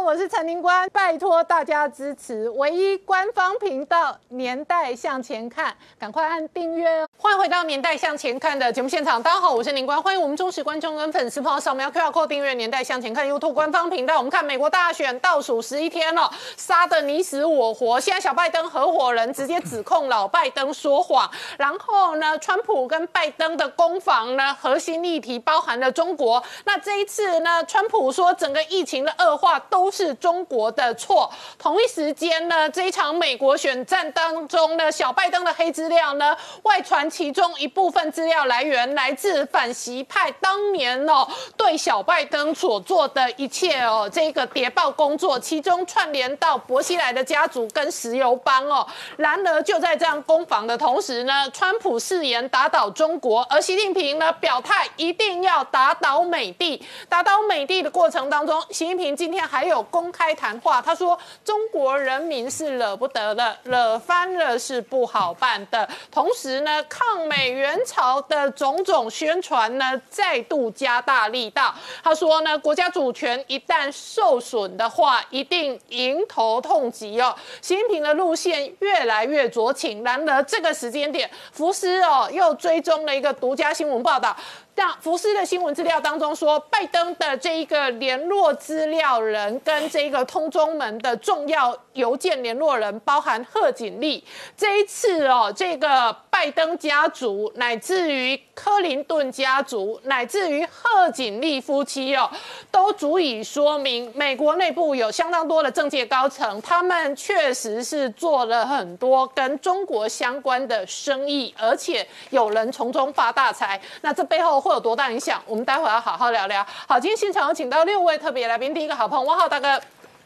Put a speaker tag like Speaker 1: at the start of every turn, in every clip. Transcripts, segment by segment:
Speaker 1: 我是陈宁官，拜托大家支持唯一官方频道《年代向前看》，赶快按订阅哦！欢迎回到《年代向前看》的节目现场，大家好，我是宁官，欢迎我们忠实观众跟粉丝朋友扫描 QR Code 订阅《年代向前看》YouTube 官方频道。我们看美国大选倒数十一天了，杀得你死我活。现在小拜登合伙人直接指控老拜登说谎，然后呢，川普跟拜登的攻防呢，核心议题包含了中国。那这一次呢，川普说整个疫情的恶化都是中国的错。同一时间呢，这一场美国选战当中呢，小拜登的黑资料呢外传，其中一部分资料来源来自反习派当年哦对小拜登所做的一切哦这个谍报工作，其中串联到薄熙来的家族跟石油帮哦。然而就在这样攻防的同时呢，川普誓言打倒中国，而习近平呢表态一定要打倒美帝。打倒美帝的过程当中，习近平今天还有公开谈话，他说中国人民是惹不得的，惹翻了是不好办的。同时呢，抗美援朝的种种宣传呢，再度加大力道。他说呢，国家主权一旦受损的话，一定迎头痛击哦。习近平的路线越来越酌情，然而这个时间点，福斯哦又追踪了一个独家新闻报道。那福斯的新闻资料当中说，拜登的这一个联络资料人跟这个通中门的重要邮件联络人，包含贺锦丽。这一次哦，这个拜登家族，乃至于克林顿家族，乃至于贺锦丽夫妻哦，都足以说明美国内部有相当多的政界高层，他们确实是做了很多跟中国相关的生意，而且有人从中发大财。那这背后。会有多大影响？我们待会要好好聊聊。好，今天现场有请到六位特别来宾，第一个好朋友汪浩大哥，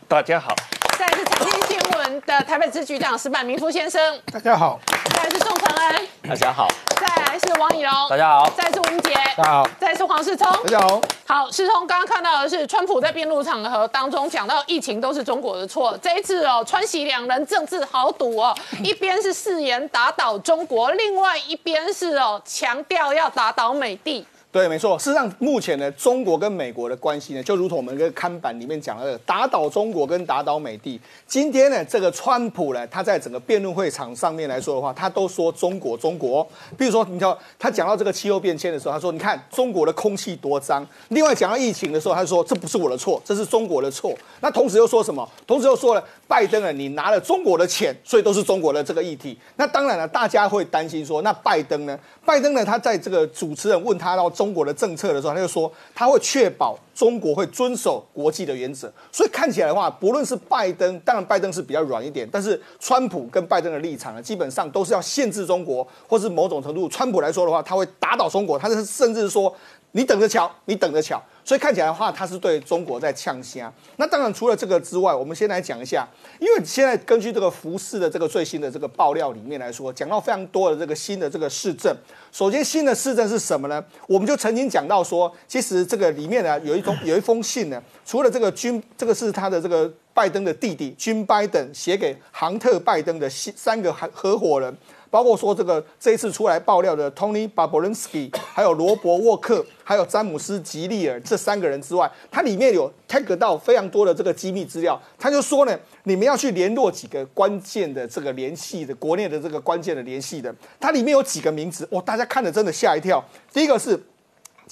Speaker 2: 大家好；
Speaker 1: 再来是财经新闻的台北支局长石板明夫先生，
Speaker 3: 大家好；
Speaker 1: 再来是宋承恩，
Speaker 2: 大家好；
Speaker 1: 再来是王以龙，
Speaker 2: 大家好；
Speaker 1: 再来是吴杰，
Speaker 3: 大家好；
Speaker 1: 再来是黄世聪，
Speaker 3: 大家好。
Speaker 1: 好，世聪刚刚看到的是川普在辩论场合当中讲到疫情都是中国的错。这一次哦，川西两人政治豪赌哦，一边是誓言打倒中国，另外一边是哦强调要打倒美帝。
Speaker 3: 对，没错。事实上，目前呢，中国跟美国的关系呢，就如同我们这个看板里面讲的，打倒中国跟打倒美帝。今天呢，这个川普呢，他在整个辩论会场上面来说的话，他都说中国中国。比如说，你看他讲到这个气候变迁的时候，他说：“你看中国的空气多脏。”另外讲到疫情的时候，他说：“这不是我的错，这是中国的错。”那同时又说什么？同时又说了，拜登啊，你拿了中国的钱，所以都是中国的这个议题。那当然了，大家会担心说，那拜登呢？拜登呢？他在这个主持人问他到中国的政策的时候，他就说他会确保中国会遵守国际的原则。所以看起来的话，不论是拜登，当然拜登是比较软一点，但是川普跟拜登的立场呢，基本上都是要限制中国，或是某种程度，川普来说的话，他会打倒中国，他甚至说你等着瞧，你等着瞧。所以看起来的话，他是对中国在呛虾。那当然除了这个之外，我们先来讲一下，因为现在根据这个福斯的这个最新的这个爆料里面来说，讲到非常多的这个新的这个市政。首先新的市政是什么呢？我们就曾经讲到说，其实这个里面呢有一封有一封信呢，除了这个军，这个是他的这个拜登的弟弟军拜登写给杭特拜登的信，三个合合伙人。包括说这个这一次出来爆料的 Tony Babolinsky，还有罗伯沃克，还有詹姆斯吉利尔这三个人之外，它里面有 tag 到非常多的这个机密资料。他就说呢，你们要去联络几个关键的这个联系的国内的这个关键的联系的，它里面有几个名字，哇，大家看了真的吓一跳。第一个是。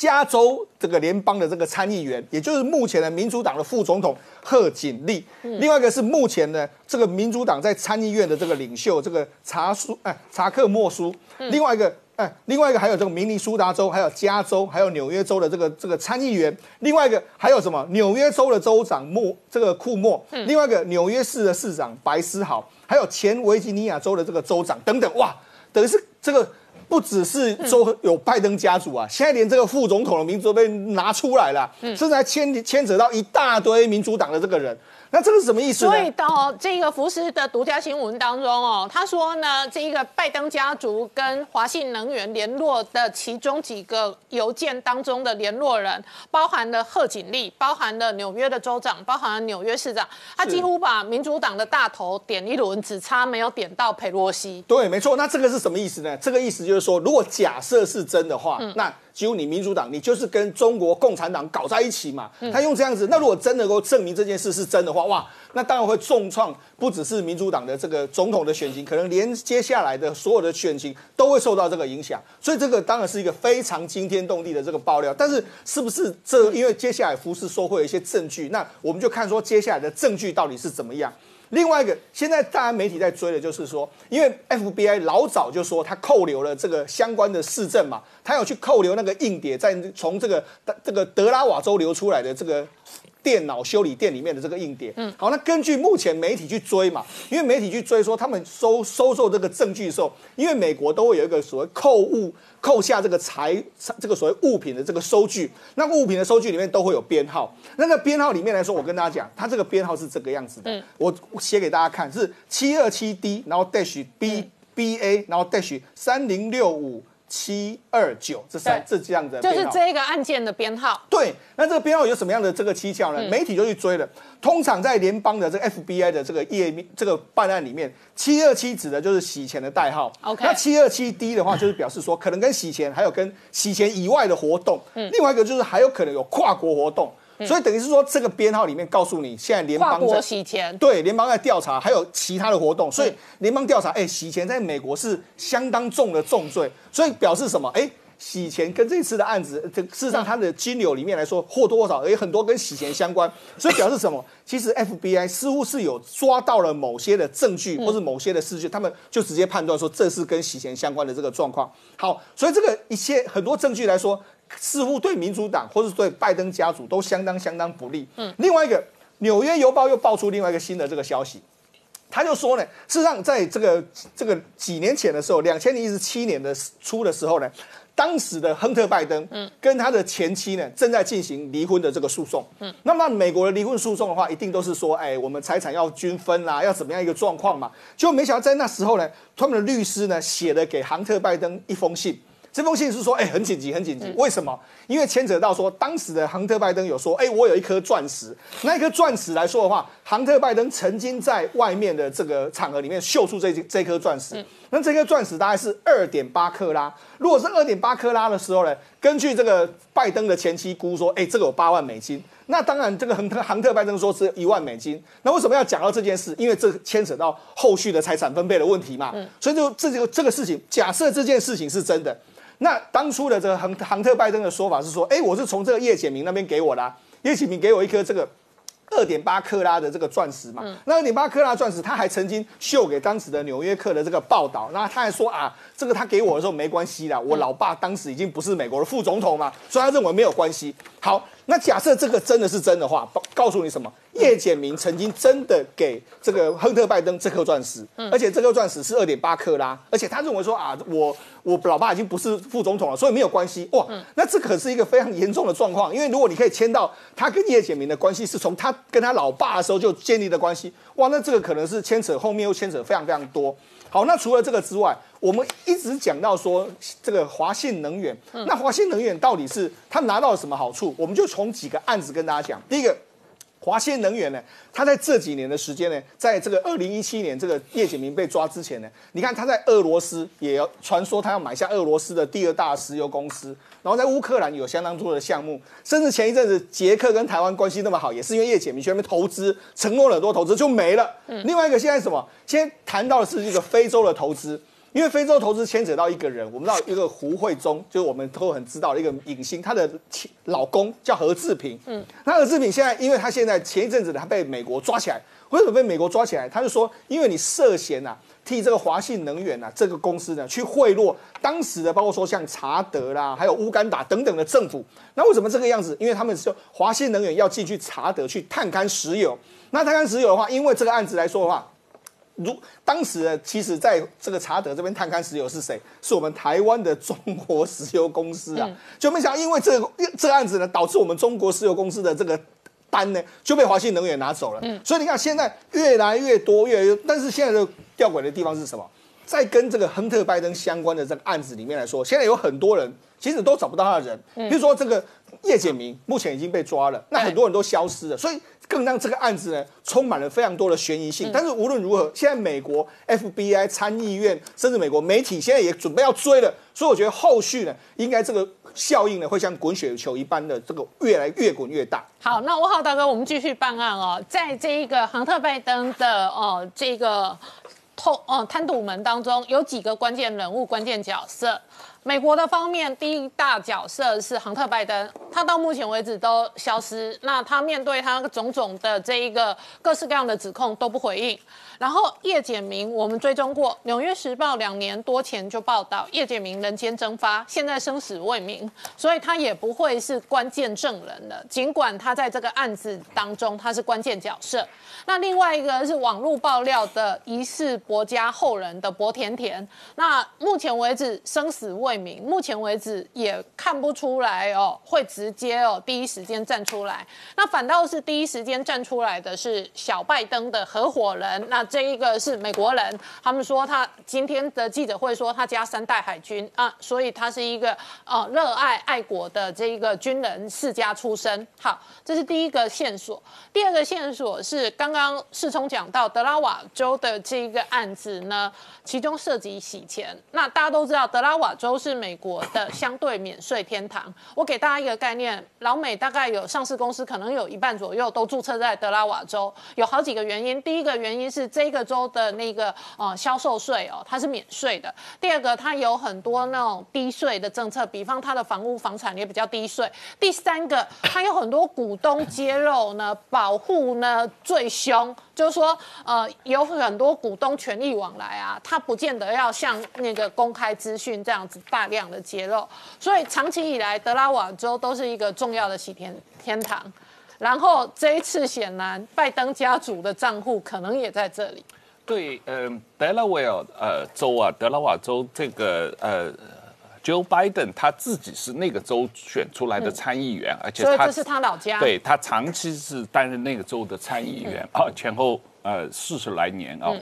Speaker 3: 加州这个联邦的这个参议员，也就是目前的民主党的副总统贺锦丽，另外一个是目前的这个民主党在参议院的这个领袖这个查苏哎查克莫苏，另外一个哎另外一个还有这个明尼苏达州，还有加州，还有纽约州的这个这个参议员，另外一个还有什么？纽约州的州长莫这个库莫，另外一个纽约市的市长白思豪，还有前维吉尼亚州的这个州长等等，哇，等于是这个。不只是说有拜登家族啊，现在连这个副总统的名字都被拿出来了，甚至还牵牵扯到一大堆民主党的这个人。那这个是什么意思
Speaker 1: 呢？所以到这个福斯的独家新闻当中哦，他说呢，这一个拜登家族跟华信能源联络的其中几个邮件当中的联络人，包含了贺锦丽，包含了纽约的州长，包含了纽约市长，他几乎把民主党的大头点一轮，只差没有点到佩洛西。
Speaker 3: 对，没错。那这个是什么意思呢？这个意思就是。就是说，如果假设是真的话，那几乎你民主党你就是跟中国共产党搞在一起嘛。他用这样子，那如果真能够证明这件事是真的话，哇，那当然会重创不只是民主党的这个总统的选情，可能连接下来的所有的选情都会受到这个影响。所以这个当然是一个非常惊天动地的这个爆料。但是是不是这因为接下来福斯说会有一些证据，那我们就看说接下来的证据到底是怎么样。另外一个，现在大家媒体在追的就是说，因为 FBI 老早就说他扣留了这个相关的市政嘛，他有去扣留那个硬碟，在从这个这个德拉瓦州流出来的这个。电脑修理店里面的这个硬碟，嗯，好，那根据目前媒体去追嘛，因为媒体去追说他们收收受这个证据的时候，因为美国都会有一个所谓扣物扣下这个财这个所谓物品的这个收据，那物品的收据里面都会有编号，那个编号里面来说，我跟大家讲，它这个编号是这个样子的，我写给大家看，是七二七 D，然后 dash B B A，然后 dash 三零六五。七二九这三这这样的
Speaker 1: 就是这一个案件的编号。
Speaker 3: 对，那这个编号有什么样的这个蹊跷呢？媒体就去追了。通常在联邦的这个 FBI 的这个页面这个办案里面，七二七指的就是洗钱的代号。
Speaker 1: OK，
Speaker 3: 那七二七 D 的话，就是表示说可能跟洗钱还有跟洗钱以外的活动。嗯，另外一个就是还有可能有跨国活动。所以等于是说，这个编号里面告诉你，现在联邦
Speaker 1: 在洗钱，
Speaker 3: 对，联邦在调查，还有其他的活动。所以联邦调查，哎，洗钱在美国是相当重的重罪。所以表示什么？哎，洗钱跟这次的案子，这事实上它的金流里面来说，或多或少也很多跟洗钱相关。所以表示什么？其实 FBI 似乎是有抓到了某些的证据，或是某些的事据，他们就直接判断说这是跟洗钱相关的这个状况。好，所以这个一些很多证据来说。似乎对民主党或是对拜登家族都相当相当不利。嗯，另外一个《纽约邮报》又爆出另外一个新的这个消息，他就说呢，事实上在这个这个几年前的时候，两千零一十七年的初的时候呢，当时的亨特拜登，嗯，跟他的前妻呢正在进行离婚的这个诉讼。嗯，那么美国的离婚诉讼的话，一定都是说，哎，我们财产要均分啦，要怎么样一个状况嘛？就没想到在那时候呢，他们的律师呢写了给亨特拜登一封信。这封信是说，哎，很紧急，很紧急。为什么？因为牵扯到说，当时的亨特拜登有说，哎，我有一颗钻石。那一颗钻石来说的话，亨特拜登曾经在外面的这个场合里面秀出这这颗钻石。那这颗钻石大概是二点八克拉。如果是二点八克拉的时候呢，根据这个拜登的前妻估说，哎，这个有八万美金。那当然，这个亨特亨特拜登说是一万美金。那为什么要讲到这件事？因为这牵扯到后续的财产分配的问题嘛。所以就这个这个事情，假设这件事情是真的。那当初的这个亨亨特拜登的说法是说，哎，我是从这个叶简明那边给我的，叶简明给我一颗这个二点八克拉的这个钻石嘛。那二点八克拉钻石，他还曾经秀给当时的纽约客的这个报道，那他还说啊，这个他给我的时候没关系啦，我老爸当时已经不是美国的副总统嘛，所以他认为没有关系。好。那假设这个真的是真的话，告诉你什么？叶简明曾经真的给这个亨特拜登这颗钻石，而且这颗钻石是二点八克拉，而且他认为说啊，我我老爸已经不是副总统了，所以没有关系。哇，那这可是一个非常严重的状况，因为如果你可以签到他跟叶简明的关系是从他跟他老爸的时候就建立的关系，哇，那这个可能是牵扯后面又牵扯非常非常多。好，那除了这个之外，我们一直讲到说这个华信能源，那华信能源到底是他拿到了什么好处？我们就从几个案子跟大家讲。第一个，华信能源呢，他在这几年的时间呢，在这个二零一七年这个叶简明被抓之前呢，你看他在俄罗斯也要传说他要买下俄罗斯的第二大石油公司。然后在乌克兰有相当多的项目，甚至前一阵子捷克跟台湾关系那么好，也是因为叶简明去那边投资，承诺了很多投资就没了。另外一个现在什么？现在谈到的是一个非洲的投资，因为非洲投资牵扯到一个人，我们知道一个胡慧中，就是我们都很知道的一个影星，她的老公叫何志平。嗯，那何志平现在，因为他现在前一阵子他被美国抓起来，为什么被美国抓起来？他就说，因为你涉嫌呐。替这个华信能源呐，这个公司呢，去贿赂当时的，包括说像查德啦，还有乌干达等等的政府。那为什么这个样子？因为他们说华信能源要进去查德去探勘石油。那探勘石油的话，因为这个案子来说的话，如当时呢，其实在这个查德这边探勘石油是谁？是我们台湾的中国石油公司啊。就没想到，因为这个这个案子呢，导致我们中国石油公司的这个。单呢就被华信能源拿走了，嗯，所以你看现在越来越多，越来越，但是现在的吊诡的地方是什么？在跟这个亨特拜登相关的这个案子里面来说，现在有很多人其实都找不到他的人，比如说这个叶简明目前已经被抓了，那很多人都消失了，所以更让这个案子呢充满了非常多的悬疑性。但是无论如何，现在美国 FBI 参议院甚至美国媒体现在也准备要追了，所以我觉得后续呢，应该这个效应呢会像滚雪球一般的这个越来越滚越大。
Speaker 1: 好，那我好大哥，我们继续办案哦，在这一个亨特拜登的哦这个。后哦，贪赌门当中有几个关键人物、关键角色。美国的方面，第一大角色是亨特拜登，他到目前为止都消失。那他面对他种种的这一个各式各样的指控都不回应。然后叶简明，我们追踪过，《纽约时报》两年多前就报道叶简明人间蒸发，现在生死未明，所以他也不会是关键证人了。尽管他在这个案子当中他是关键角色。那另外一个是网络爆料的疑似博家后人的博甜甜，那目前为止生死未明，目前为止也看不出来哦，会直接哦第一时间站出来。那反倒是第一时间站出来的是小拜登的合伙人，那。这一个是美国人，他们说他今天的记者会说他家三代海军啊，所以他是一个呃热爱爱国的这一个军人世家出身。好，这是第一个线索。第二个线索是刚刚世聪讲到德拉瓦州的这一个案子呢，其中涉及洗钱。那大家都知道，德拉瓦州是美国的相对免税天堂。我给大家一个概念，老美大概有上市公司，可能有一半左右都注册在德拉瓦州，有好几个原因。第一个原因是。这个州的那个呃销售税哦，它是免税的。第二个，它有很多那种低税的政策，比方它的房屋房产也比较低税。第三个，它有很多股东揭露呢，保护呢最凶，就是说呃有很多股东权益往来啊，它不见得要像那个公开资讯这样子大量的揭露。所以长期以来，德拉瓦州都是一个重要的洗钱天堂。然后这一次显然拜登家族的账户可能也在这里。
Speaker 2: 对，嗯，德拉瓦呃州啊，德拉瓦州这个呃，Joe Biden 他自己是那个州选出来的参议员，而且
Speaker 1: 他这是他老家。
Speaker 2: 对他长期是担任那个州的参议员啊，前后呃四十来年啊，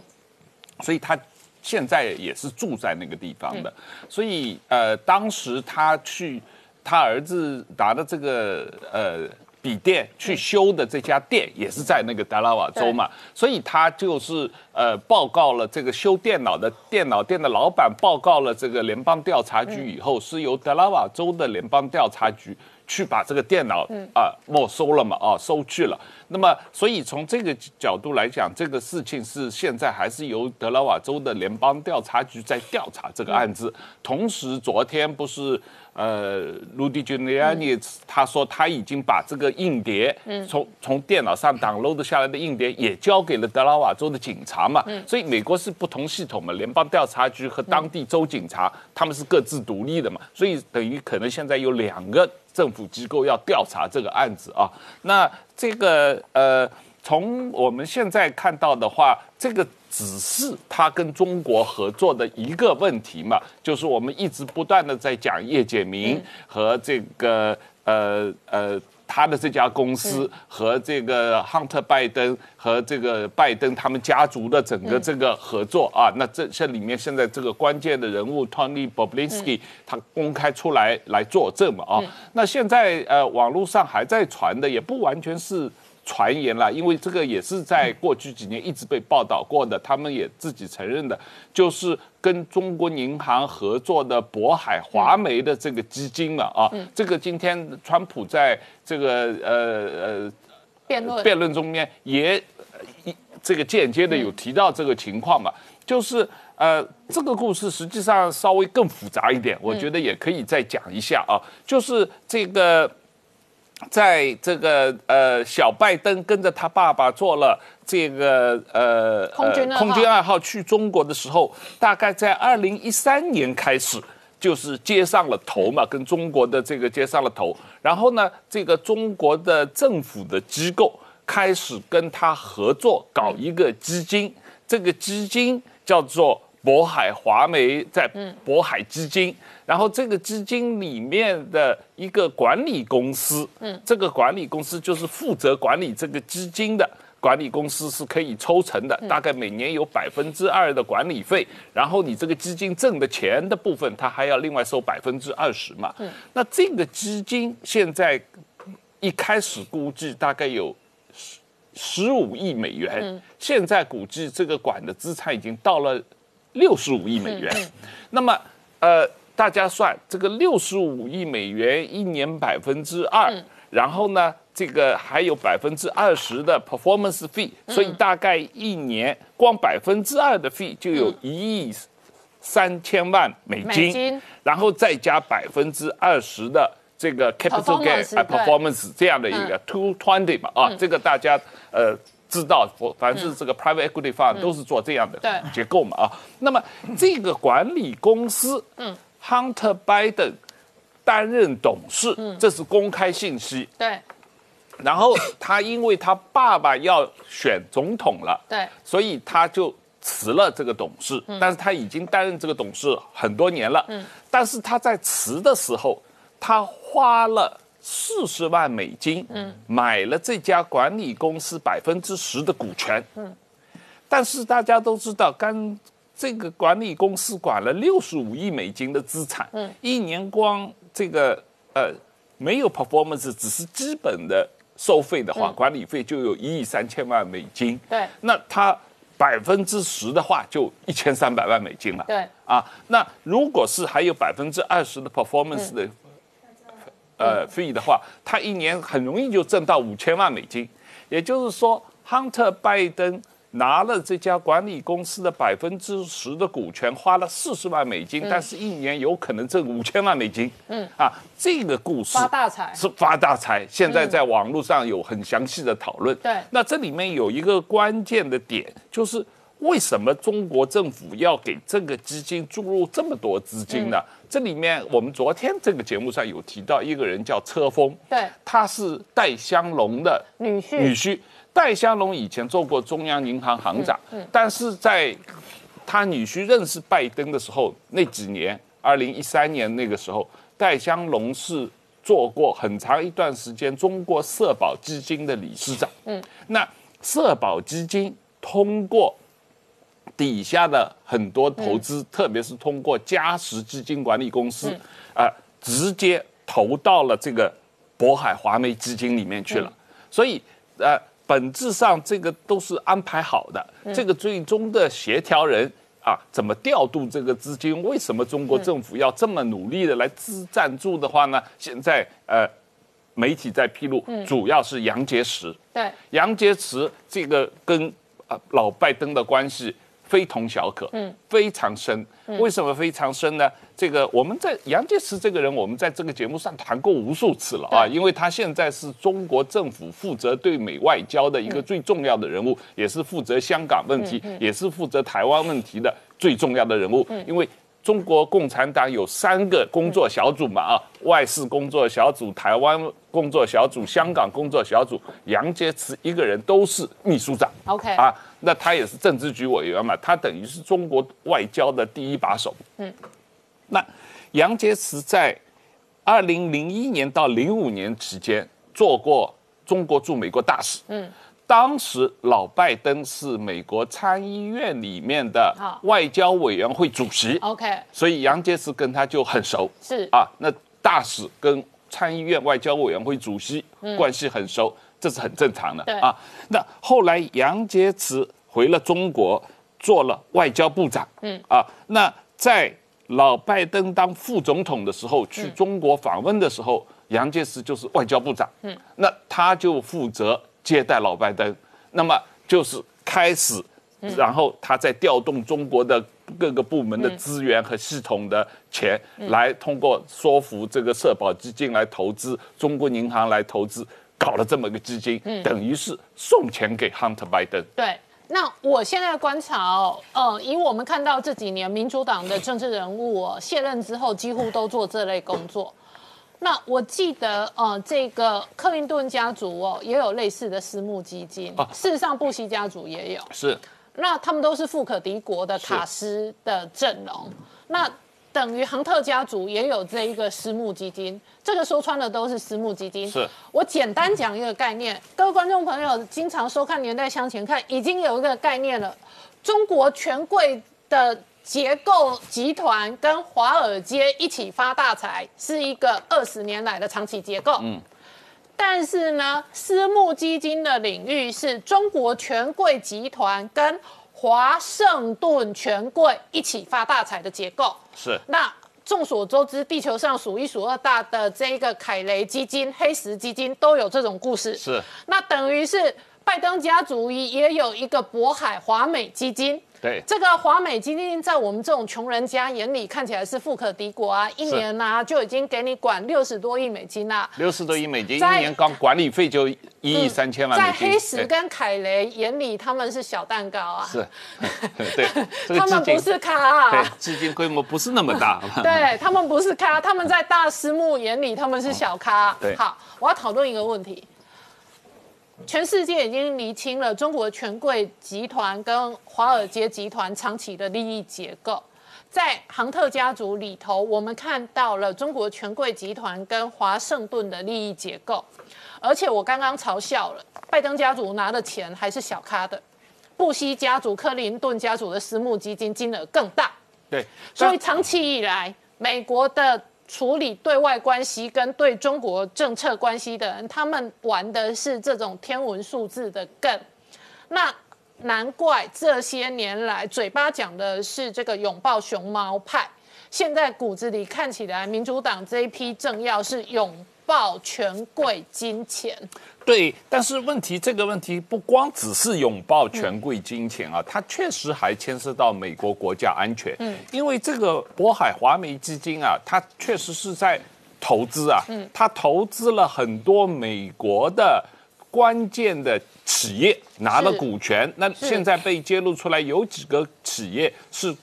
Speaker 2: 所以他现在也是住在那个地方的。所以呃，当时他去他儿子拿的这个呃。笔店去修的这家店也是在那个德拉瓦州嘛，所以他就是呃报告了这个修电脑的电脑店的老板报告了这个联邦调查局以后，是由德拉瓦州的联邦调查局去把这个电脑啊没收了嘛啊收去了。那么所以从这个角度来讲，这个事情是现在还是由德拉瓦州的联邦调查局在调查这个案子。同时昨天不是。呃，卢迪·吉尼亚尼他说他已经把这个硬碟，从从电脑上 download 下来的硬碟也交给了德拉瓦州的警察嘛。所以美国是不同系统嘛，联邦调查局和当地州警察他们是各自独立的嘛。所以等于可能现在有两个政府机构要调查这个案子啊。那这个呃，从我们现在看到的话，这个。只是他跟中国合作的一个问题嘛，就是我们一直不断的在讲叶简明和这个呃呃他的这家公司和这个亨特拜登和这个拜登他们家族的整个这个合作啊，那这这里面现在这个关键的人物 Tony Boblinsky 他公开出来来作证嘛啊，那现在呃网络上还在传的也不完全是。传言了，因为这个也是在过去几年一直被报道过的，他们也自己承认的，就是跟中国银行合作的渤海华煤的这个基金嘛，啊，这个今天川普在这个呃
Speaker 1: 呃辩论
Speaker 2: 辩论中面也一这个间接的有提到这个情况嘛，就是呃这个故事实际上稍微更复杂一点，我觉得也可以再讲一下啊，就是这个。在这个呃，小拜登跟着他爸爸做了这个呃
Speaker 1: 空军
Speaker 2: 空军二号去中国的时候，大概在二零一三年开始就是接上了头嘛，跟中国的这个接上了头。然后呢，这个中国的政府的机构开始跟他合作搞一个基金，这个基金叫做渤海华媒在渤海基金，然后这个基金里面的一个管理公司，嗯，这个管理公司就是负责管理这个基金的管理公司是可以抽成的，大概每年有百分之二的管理费，然后你这个基金挣的钱的部分，它还要另外收百分之二十嘛，嗯，那这个基金现在一开始估计大概有。十十五亿美元，现在估计这个管的资产已经到了六十五亿美元。那么，呃，大家算这个六十五亿美元一年百分之二，然后呢，这个还有百分之二十的 performance fee，所以大概一年光百分之二的 fee 就有一亿三千万美金，然后再加百分之二十的。这个 capital gain performance 这样的一个 two twenty 嘛啊，这个大家呃知道，凡是这个 private equity fund 都是做这样的结构嘛啊。那么这个管理公司，嗯，Hunter Biden 担任董事，这是公开信息。
Speaker 1: 对。
Speaker 2: 然后他因为他爸爸要选总统了，
Speaker 1: 对，
Speaker 2: 所以他就辞了这个董事。但是他已经担任这个董事很多年了。嗯。但是他在辞的时候。他花了四十万美金，嗯，买了这家管理公司百分之十的股权，嗯，但是大家都知道，刚这个管理公司管了六十五亿美金的资产，嗯，一年光这个呃没有 performance，只是基本的收费的话，管理费就有一亿三千万美金，
Speaker 1: 对，
Speaker 2: 那他百分之十的话就一千三百万美金了，
Speaker 1: 对，
Speaker 2: 啊，那如果是还有百分之二十的 performance 的。呃，费的话，他一年很容易就挣到五千万美金，也就是说，Hunter 拜登拿了这家管理公司的百分之十的股权，花了四十万美金，但是一年有可能挣五千万美金。嗯，啊，这个故事
Speaker 1: 发大财
Speaker 2: 是发大财，现在在网络上有很详细的讨论。
Speaker 1: 对，
Speaker 2: 那这里面有一个关键的点就是。为什么中国政府要给这个基金注入这么多资金呢？这里面我们昨天这个节目上有提到一个人叫车峰，
Speaker 1: 对，
Speaker 2: 他是戴香龙的
Speaker 1: 女婿。
Speaker 2: 女婿戴香龙以前做过中央银行行长，但是在他女婿认识拜登的时候，那几年，二零一三年那个时候，戴香龙是做过很长一段时间中国社保基金的理事长。嗯，那社保基金通过。底下的很多投资，特别是通过嘉实基金管理公司，啊，直接投到了这个渤海华媒基金里面去了。所以，呃，本质上这个都是安排好的。这个最终的协调人啊，怎么调度这个资金？为什么中国政府要这么努力的来资赞助的话呢？现在呃，媒体在披露，主要是杨洁篪。
Speaker 1: 对，
Speaker 2: 杨洁篪这个跟啊老拜登的关系。非同小可，嗯，非常深。为什么非常深呢？这个我们在杨洁篪这个人，我们在这个节目上谈过无数次了啊，因为他现在是中国政府负责对美外交的一个最重要的人物，也是负责香港问题，也是负责台湾问题的最重要的人物，因为。中国共产党有三个工作小组嘛啊，外事工作小组、台湾工作小组、香港工作小组，杨洁篪一个人都是秘书长。
Speaker 1: OK
Speaker 2: 啊，那他也是政治局委员嘛，他等于是中国外交的第一把手。嗯，那杨洁篪在二零零一年到零五年期间做过中国驻美国大使。嗯。当时老拜登是美国参议院里面的外交委员会主席
Speaker 1: ，OK，
Speaker 2: 所以杨洁篪跟他就很熟，
Speaker 1: 是
Speaker 2: 啊，那大使跟参议院外交委员会主席关系很熟，这是很正常的啊。那后来杨洁篪回了中国，做了外交部长，嗯。啊，那在老拜登当副总统的时候去中国访问的时候，杨洁篪就是外交部长，嗯，那他就负责。接待老拜登，那么就是开始，然后他在调动中国的各个部门的资源和系统的钱，来通过说服这个社保基金来投资，中国银行来投资，搞了这么个基金，等于是送钱给 Hunter Biden。
Speaker 1: 对，那我现在观察哦，呃，以我们看到这几年民主党的政治人物卸任之后，几乎都做这类工作。那我记得，呃，这个克林顿家族哦，也有类似的私募基金。事实上，布希家族也有。
Speaker 2: 是。
Speaker 1: 那他们都是富可敌国的卡斯的阵容，那等于亨特家族也有这一个私募基金，这个说穿了都是私募基金。
Speaker 2: 是
Speaker 1: 我简单讲一个概念，各位观众朋友经常收看《年代向前看》，已经有一个概念了，中国权贵的。结构集团跟华尔街一起发大财，是一个二十年来的长期结构。嗯，但是呢，私募基金的领域是中国权贵集团跟华盛顿权贵一起发大财的结构。
Speaker 2: 是。
Speaker 1: 那众所周知，地球上数一数二大的这个凯雷基金、黑石基金都有这种故事。
Speaker 2: 是。
Speaker 1: 那等于是拜登家族也有一个渤海华美基金。
Speaker 2: 对
Speaker 1: 这个华美基金，在我们这种穷人家眼里看起来是富可敌国啊，一年呢就已经给你管六十多亿美金啦。
Speaker 2: 六十多亿美金，一年光管理费就一亿三千万
Speaker 1: 在黑石跟凯雷眼里，他们是小蛋糕啊。
Speaker 2: 是，对，
Speaker 1: 他们不是咖，
Speaker 2: 对，资金规模不是那么大。
Speaker 1: 对他们不是咖，他们在大私募眼里，他们是小咖。
Speaker 2: 对，
Speaker 1: 好，我要讨论一个问题。全世界已经厘清了中国权贵集团跟华尔街集团长期的利益结构，在杭特家族里头，我们看到了中国权贵集团跟华盛顿的利益结构，而且我刚刚嘲笑了，拜登家族拿的钱还是小咖的，布希家族、克林顿家族的私募基金金额更大，
Speaker 2: 对，
Speaker 1: 所以长期以来，美国的。处理对外关系跟对中国政策关系的人，他们玩的是这种天文数字的梗。那难怪这些年来嘴巴讲的是这个拥抱熊猫派，现在骨子里看起来，民主党这一批政要是拥抱权贵金钱。
Speaker 2: 对，但是问题这个问题不光只是拥抱权贵金钱啊，它确实还牵涉到美国国家安全。嗯，因为这个渤海华美基金啊，它确实是在投资啊，嗯，它投资了很多美国的关键的企业，拿了股权。那现在被揭露出来，有几个企业是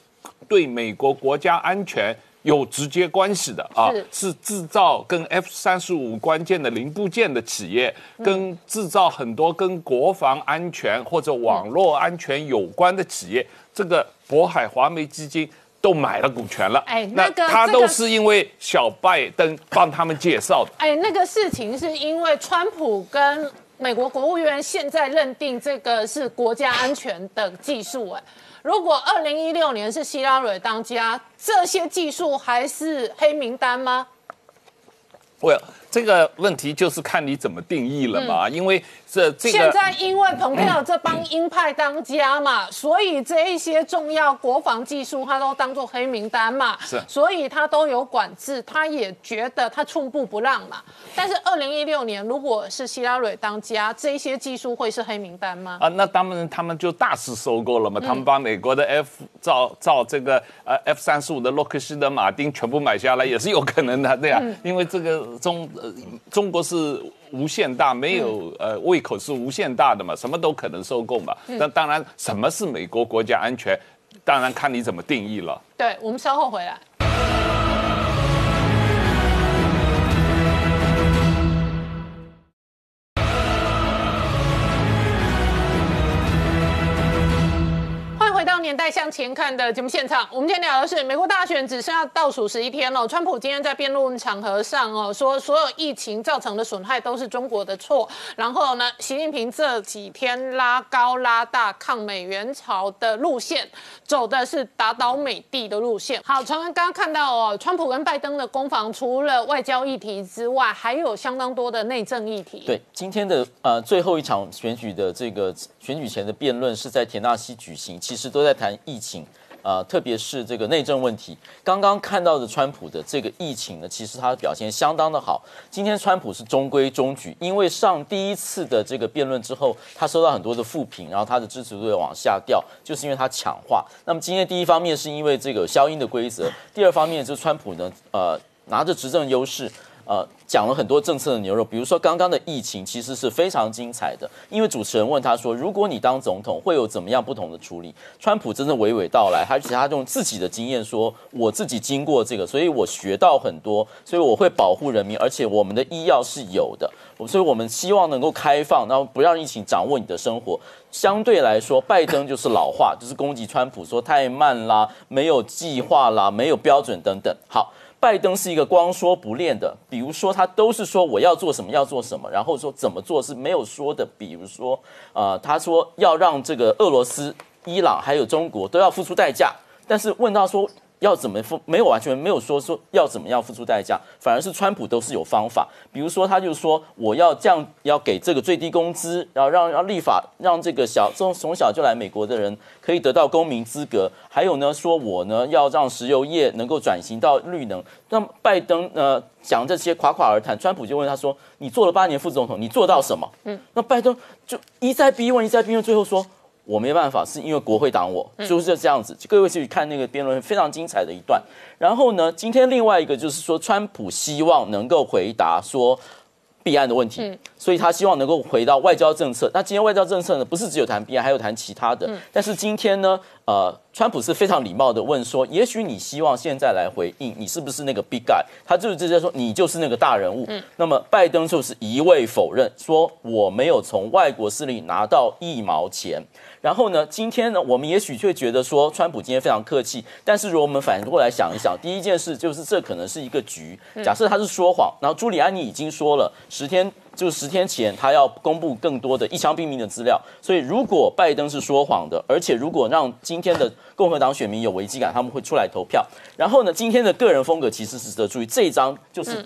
Speaker 2: 对美国国家安全。有直接关系的啊，是制造跟 F 三十五关键的零部件的企业，跟制造很多跟国防安全或者网络安全有关的企业，这个渤海华美基金都买了股权了。哎，那个他都是因为小拜登帮他们介绍的。
Speaker 1: 哎，那个事情是因为川普跟美国国务院现在认定这个是国家安全的技术，哎。如果二零一六年是希拉蕊当家，这些技术还是黑名单吗？
Speaker 2: 会。这个问题就是看你怎么定义了嘛，因为这这
Speaker 1: 个现在因为蓬佩奥这帮鹰派当家嘛，所以这一些重要国防技术他都当做黑名单嘛，
Speaker 2: 是，
Speaker 1: 所以他都有管制，他也觉得他寸步不让嘛。但是二零一六年如果是希拉蕊当家，这些技术会是黑名单吗？
Speaker 2: 啊，那当然他们就大肆收购了嘛，他们把美国的 F 造造这个呃 F 三十五的洛克希德马丁全部买下来也是有可能的，对呀，因为这个中。中国是无限大，没有呃胃口是无限大的嘛，什么都可能收购嘛。那当然，什么是美国国家安全，当然看你怎么定义了。
Speaker 1: 对，我们稍后回来。年代向前看的节目现场，我们今天聊的是美国大选只剩下倒数十一天了。川普今天在辩论场合上哦说，所有疫情造成的损害都是中国的错。然后呢，习近平这几天拉高拉大抗美援朝的路线，走的是打倒美帝的路线。好，传闻刚刚看到哦，川普跟拜登的攻防，除了外交议题之外，还有相当多的内政议题。
Speaker 4: 对，今天的呃最后一场选举的这个选举前的辩论是在田纳西举行，其实都在。谈疫情，呃，特别是这个内政问题。刚刚看到的川普的这个疫情呢，其实他的表现相当的好。今天川普是中规中矩，因为上第一次的这个辩论之后，他收到很多的负评，然后他的支持度往下掉，就是因为他强化。那么今天第一方面是因为这个消音的规则，第二方面就是川普呢，呃，拿着执政优势。呃讲了很多政策的牛肉，比如说刚刚的疫情其实是非常精彩的，因为主持人问他说，如果你当总统会有怎么样不同的处理？川普真的娓娓道来，而且他用自己的经验说，我自己经过这个，所以我学到很多，所以我会保护人民，而且我们的医药是有的，所以我们希望能够开放，然后不让疫情掌握你的生活。相对来说，拜登就是老话，就是攻击川普说太慢啦，没有计划啦，没有标准等等。好，拜登是一个光说不练的，比如说他都是说我要做什么要做什么，然后说怎么做是没有说的。比如说，啊，他说要让这个俄罗斯、伊朗还有中国都要付出代价，但是问到说。要怎么付？没有完全没有说说要怎么样付出代价，反而是川普都是有方法。比如说，他就说我要降，要给这个最低工资，然后让让立法让这个小从从小就来美国的人可以得到公民资格。还有呢，说我呢要让石油业能够转型到绿能。那拜登呢讲这些夸夸而谈，川普就问他说：“你做了八年副总统，你做到什么？”嗯，那拜登就一再逼问，一再逼问，最后说。我没办法，是因为国会挡我，就是这样子。各位去看那个辩论，非常精彩的一段。然后呢，今天另外一个就是说，川普希望能够回答说。避案的问题，所以他希望能够回到外交政策。那今天外交政策呢，不是只有谈避案，还有谈其他的。但是今天呢，呃，川普是非常礼貌的问说：“也许你希望现在来回应，你是不是那个 big guy？” 他就是直接说：“你就是那个大人物。”那么拜登就是一味否认，说：“我没有从外国势力拿到一毛钱。”然后呢，今天呢，我们也许会觉得说，川普今天非常客气。但是如果我们反过来想一想，第一件事就是这可能是一个局。假设他是说谎，然后朱利安尼已经说了十天，就是十天前他要公布更多的一枪毙命的资料。所以如果拜登是说谎的，而且如果让今天的共和党选民有危机感，他们会出来投票。然后呢，今天的个人风格其实是值得注意。这一张就是。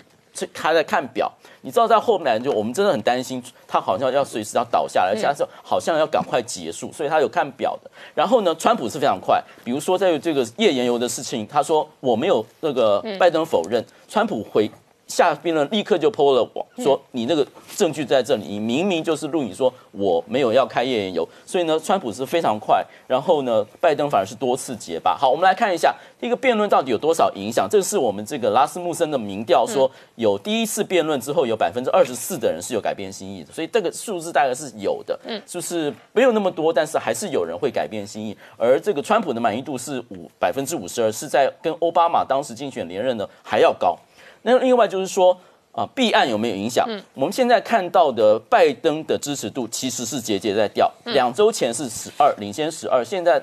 Speaker 4: 他在看表，你知道在后面就我们真的很担心，他好像要随时要倒下来，现在是好像要赶快结束，所以他有看表的。然后呢，川普是非常快，比如说在这个页岩油的事情，他说我没有那个拜登否认，川普回。下边呢，立刻就泼了我，说你那个证据在这里，你明明就是录影说我没有要开页岩油，所以呢，川普是非常快，然后呢，拜登反而是多次结巴。好，我们来看一下这个辩论到底有多少影响。这是我们这个拉斯穆森的民调说，有第一次辩论之后有百分之二十四的人是有改变心意的，所以这个数字大概是有的，嗯，就是没有那么多，但是还是有人会改变心意。而这个川普的满意度是五百分之五十二，是在跟奥巴马当时竞选连任的还要高。那另外就是说啊，弊案有没有影响？嗯，我们现在看到的拜登的支持度其实是节节在掉，两周前是十二，领先十二，现在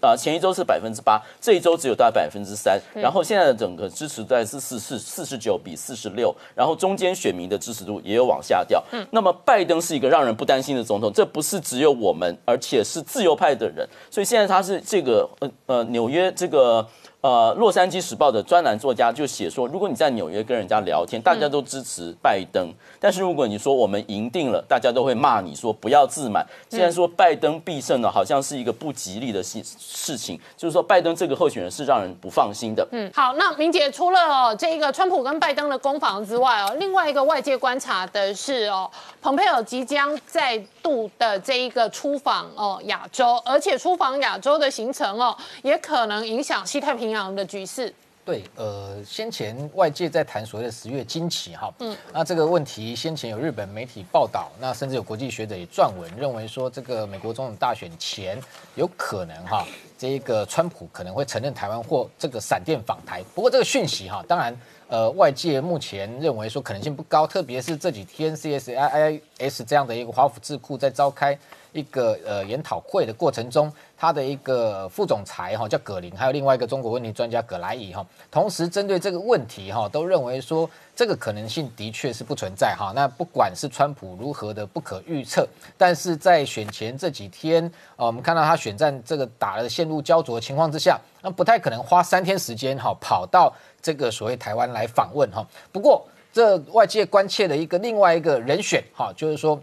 Speaker 4: 啊前一周是百分之八，这一周只有大概百分之三，然后现在的整个支持在是四四四十九比四十六，然后中间选民的支持度也有往下掉。嗯，那么拜登是一个让人不担心的总统，这不是只有我们，而且是自由派的人，所以现在他是这个呃呃纽约这个。呃，《洛杉矶时报》的专栏作家就写说，如果你在纽约跟人家聊天，大家都支持拜登，但是如果你说我们赢定了，大家都会骂你说不要自满。既然说拜登必胜呢，好像是一个不吉利的事事情，就是说拜登这个候选人是让人不放心的。
Speaker 1: 嗯，好，那明姐除了这个川普跟拜登的攻防之外哦，另外一个外界观察的是哦，蓬佩尔即将再度的这一个出访哦亚洲，而且出访亚洲的行程哦，也可能影响西太平。平洋的局势，
Speaker 5: 对，呃，先前外界在谈所谓的十月惊奇哈，嗯，那这个问题先前有日本媒体报道，那甚至有国际学者也撰文认为说，这个美国总统大选前有可能哈，这一个川普可能会承认台湾或这个闪电访台。不过这个讯息哈，当然，呃，外界目前认为说可能性不高，特别是这几天 CSIS 这样的一个华府智库在召开。一个呃研讨会的过程中，他的一个副总裁哈叫葛林，还有另外一个中国问题专家葛莱伊哈，同时针对这个问题哈，都认为说这个可能性的确是不存在哈。那不管是川普如何的不可预测，但是在选前这几天啊，我们看到他选战这个打了陷入焦灼的情况之下，那不太可能花三天时间哈跑到这个所谓台湾来访问哈。不过这外界关切的一个另外一个人选哈，就是说。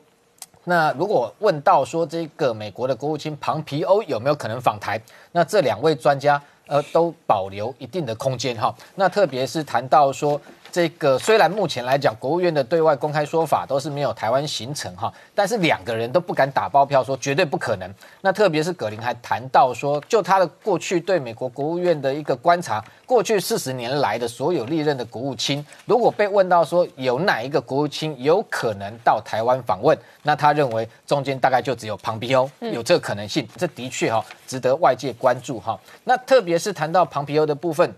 Speaker 5: 那如果问到说这个美国的国务卿庞皮欧有没有可能访台，那这两位专家呃都保留一定的空间哈。那特别是谈到说这个虽然目前来讲，国务院的对外公开说法都是没有台湾行程哈，但是两个人都不敢打包票说绝对不可能。那特别是葛林还谈到说，就他的过去对美国国务院的一个观察，过去四十年来的所有历任的国务卿，如果被问到说有哪一个国务卿有可能到台湾访问，那他认为中间大概就只有庞皮欧有这个可能性。这的确哈值得外界关注哈。那特别是谈到庞皮欧的部分。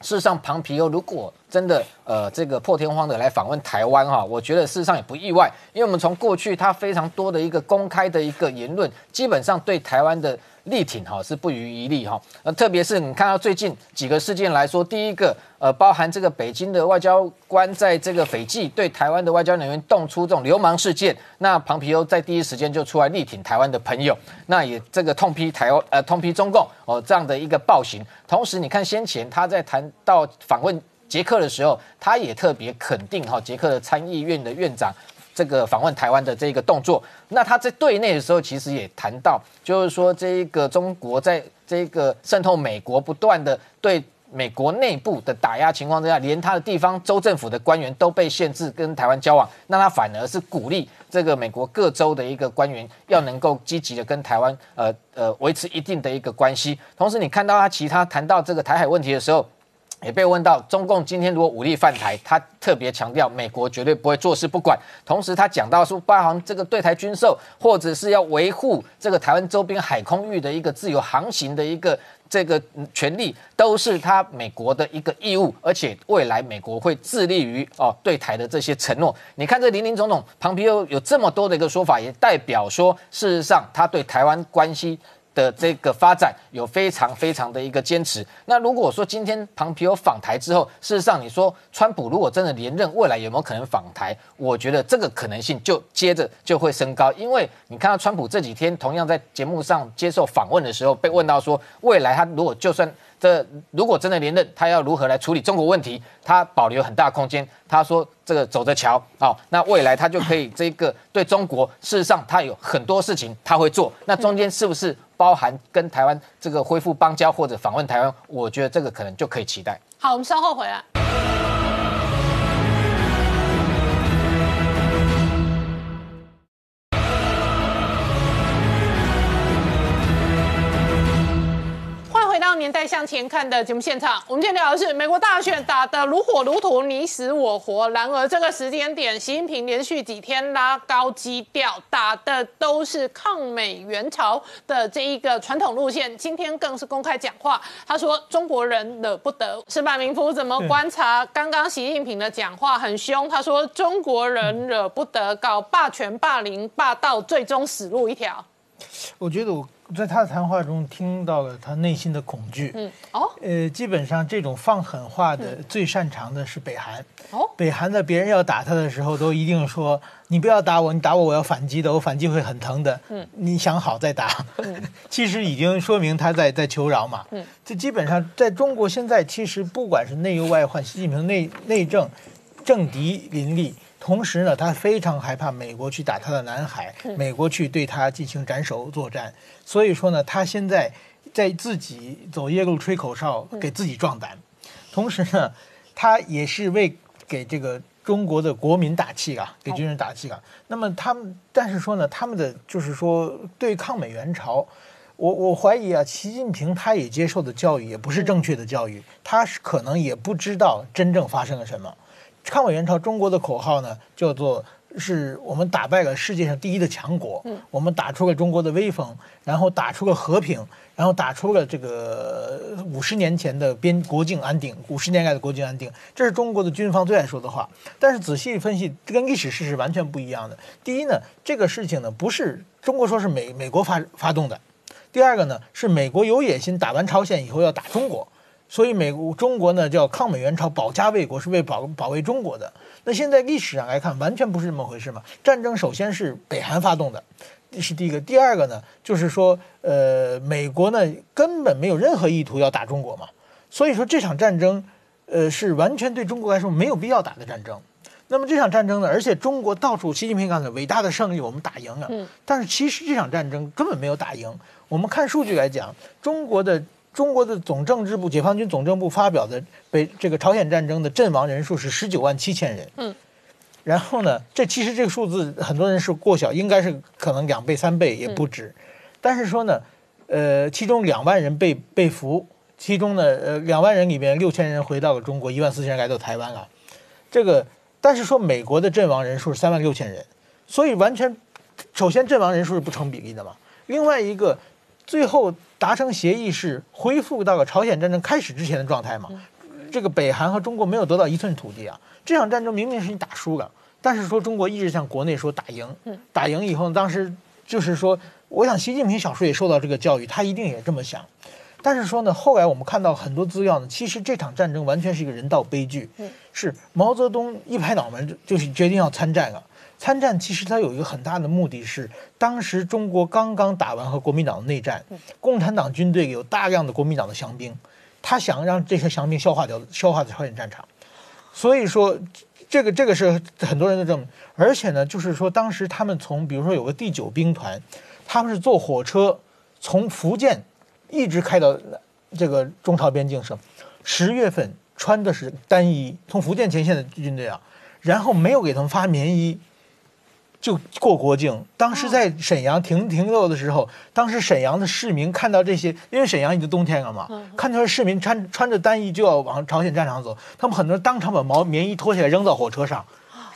Speaker 5: 事实上，庞皮欧如果真的呃这个破天荒的来访问台湾哈，我觉得事实上也不意外，因为我们从过去他非常多的一个公开的一个言论，基本上对台湾的。力挺哈是不遗余力哈，那，特别是你看到最近几个事件来说，第一个呃，包含这个北京的外交官在这个斐济对台湾的外交人员动出这种流氓事件，那庞皮欧在第一时间就出来力挺台湾的朋友，那也这个痛批台湾呃痛批中共哦这样的一个暴行。同时你看先前他在谈到访问捷克的时候，他也特别肯定哈捷克的参议院的院长。这个访问台湾的这个动作，那他在对内的时候，其实也谈到，就是说这一个中国在这个渗透美国，不断的对美国内部的打压情况之下，连他的地方州政府的官员都被限制跟台湾交往，那他反而是鼓励这个美国各州的一个官员要能够积极的跟台湾呃呃维持一定的一个关系。同时，你看到他其他谈到这个台海问题的时候。也被问到，中共今天如果武力犯台，他特别强调美国绝对不会坐视不管。同时，他讲到说，包含这个对台军售，或者是要维护这个台湾周边海空域的一个自由航行的一个这个权利，都是他美国的一个义务。而且未来美国会致力于哦对台的这些承诺。你看这林林总总，庞皮欧有这么多的一个说法，也代表说，事实上他对台湾关系。的这个发展有非常非常的一个坚持。那如果说今天庞皮欧访台之后，事实上你说川普如果真的连任，未来有没有可能访台？我觉得这个可能性就接着就会升高，因为你看到川普这几天同样在节目上接受访问的时候，被问到说未来他如果就算这如果真的连任，他要如何来处理中国问题？他保留很大空间。他说这个走着瞧哦，那未来他就可以这个对中国，事实上他有很多事情他会做。那中间是不是？包含跟台湾这个恢复邦交或者访问台湾，我觉得这个可能就可以期待。
Speaker 1: 好，我们稍后回来。向前看的节目现场，我们今天聊的是美国大选打得如火如荼，你死我活。然而这个时间点，习近平连续几天拉高基调，打的都是抗美援朝的这一个传统路线。今天更是公开讲话，他说中国人惹不得。石板明夫怎么观察刚刚习近平的讲话很凶？他说中国人惹不得，搞霸权、霸凌、霸道，最终死路一条。
Speaker 6: 我觉得我。在他的谈话中听到了他内心的恐惧。嗯，哦，呃，基本上这种放狠话的最擅长的是北韩。哦，北韩在别人要打他的时候，都一定说：“你不要打我，你打我我要反击的，我反击会很疼的。”嗯，你想好再打。嗯，其实已经说明他在在求饶嘛。嗯，这基本上在中国现在，其实不管是内忧外患，习近平内内政政敌林立。同时呢，他非常害怕美国去打他的南海，美国去对他进行斩首作战。所以说呢，他现在在自己走夜路吹口哨，给自己壮胆。同时呢，他也是为给这个中国的国民打气啊，给军人打气啊。那么他们，但是说呢，他们的就是说对抗美援朝，我我怀疑啊，习近平他也接受的教育也不是正确的教育，他是可能也不知道真正发生了什么。抗美援朝，中国的口号呢，叫做是我们打败了世界上第一的强国，我们打出了中国的威风，然后打出了和平，然后打出了这个五十年前的边国境安定，五十年来的国境安定，这是中国的军方最爱说的话。但是仔细分析，跟历史事实完全不一样的。第一呢，这个事情呢不是中国说是美美国发发动的；第二个呢，是美国有野心，打完朝鲜以后要打中国。所以，美国中国呢叫抗美援朝，保家卫国，是为保保卫中国的。那现在历史上来看，完全不是这么回事嘛。战争首先是北韩发动的，这是第一个。第二个呢，就是说，呃，美国呢根本没有任何意图要打中国嘛。所以说这场战争，呃，是完全对中国来说没有必要打的战争。那么这场战争呢，而且中国到处，习近平刚才伟大的胜利，我们打赢了。嗯。但是其实这场战争根本没有打赢。我们看数据来讲，中国的。中国的总政治部、解放军总政部发表的北这个朝鲜战争的阵亡人数是十九万七千人。嗯，然后呢，这其实这个数字很多人是过小，应该是可能两倍、三倍也不止。但是说呢，呃，其中两万人被被俘，其中呢，呃，两万人里面六千人回到了中国，一万四千人来到台湾了。这个，但是说美国的阵亡人数是三万六千人，所以完全，首先阵亡人数是不成比例的嘛。另外一个，最后达成协议是恢复到了朝鲜战争开始之前的状态嘛。这个北韩和中国没有得到一寸土地啊。这场战争明明是你打输了，但是说中国一直向国内说打赢，打赢以后，当时就是说，我想习近平小时候也受到这个教育，他一定也这么想。但是说呢，后来我们看到很多资料呢，其实这场战争完全是一个人道悲剧。是毛泽东一拍脑门就是决定要参战了。参战其实他有一个很大的目的是，当时中国刚刚打完和国民党的内战，共产党军队有大量的国民党的降兵，他想让这些降兵消化掉，消化在朝鲜战场。所以说，这个这个是很多人的这么，而且呢，就是说当时他们从比如说有个第九兵团，他们是坐火车从福建。一直开到这个中朝边境上，十月份穿的是单衣，从福建前线的军队啊，然后没有给他们发棉衣，就过国境。当时在沈阳停停留的时候，当时沈阳的市民看到这些，因为沈阳已经冬天了嘛，看到市民穿穿着单衣就要往朝鲜战场走，他们很多人当场把毛棉衣脱下来扔到火车上，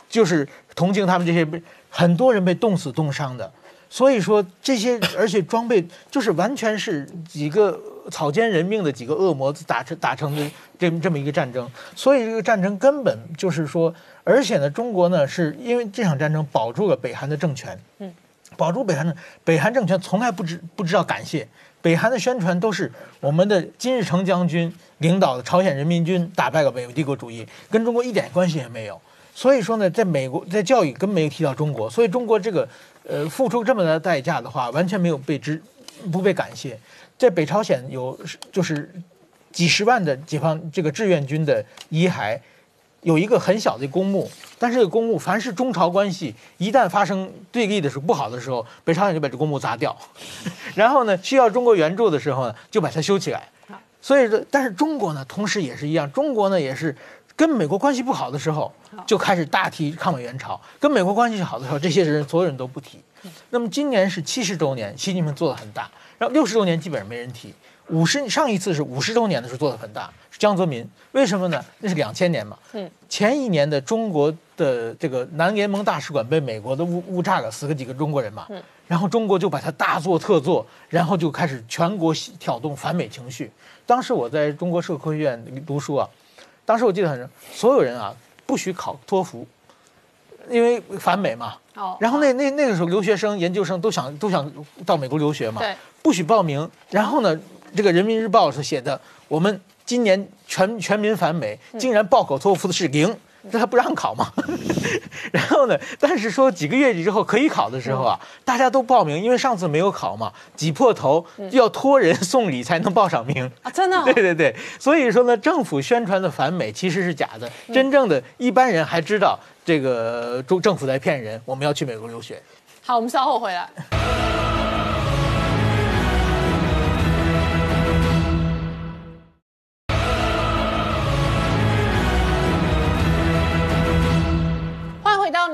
Speaker 6: 就是同情他们这些被很多人被冻死冻伤的。所以说这些，而且装备就是完全是几个草菅人命的几个恶魔打成打成的这这么一个战争。所以这个战争根本就是说，而且呢，中国呢是因为这场战争保住了北韩的政权，嗯，保住北韩的北韩政权从来不知不知道感谢北韩的宣传都是我们的金日成将军领导的朝鲜人民军打败了美帝国主义，跟中国一点关系也没有。所以说呢，在美国在教育根本没有提到中国，所以中国这个。呃，付出这么大的代价的话，完全没有被知，不被感谢。在北朝鲜有就是几十万的解放这个志愿军的遗骸，有一个很小的公墓，但是这个公墓凡是中朝关系一旦发生对立的时候不好的时候，北朝鲜就把这公墓砸掉，然后呢需要中国援助的时候呢就把它修起来。所以说，但是中国呢同时也是一样，中国呢也是。跟美国关系不好的时候，就开始大提抗美援朝；跟美国关系好的时候，这些人所有人都不提。那么今年是七十周年，习近平做的很大。然后六十周年基本上没人提。五十上一次是五十周年的时候做的很大，是江泽民。为什么呢？那是两千年嘛。嗯。前一年的中国的这个南联盟大使馆被美国的误误炸了，死了几个中国人嘛。嗯。然后中国就把它大做特做，然后就开始全国挑动反美情绪。当时我在中国社科学院读书啊。当时我记得很，所有人啊不许考托福，因为反美嘛。哦。然后那那那个时候留学生、研究生都想都想到美国留学嘛。
Speaker 1: 对。
Speaker 6: 不许报名。然后呢，这个《人民日报》是写的，我们今年全全民反美，竟然报考托福的是零。这还不让考吗？然后呢？但是说几个月之后可以考的时候啊，大家都报名，因为上次没有考嘛，挤破头要托人送礼才能报上名
Speaker 1: 啊！真的？
Speaker 6: 对对对，所以说呢，政府宣传的反美其实是假的，真正的一般人还知道这个中政府在骗人，我们要去美国留学。
Speaker 1: 好，我们稍后回来。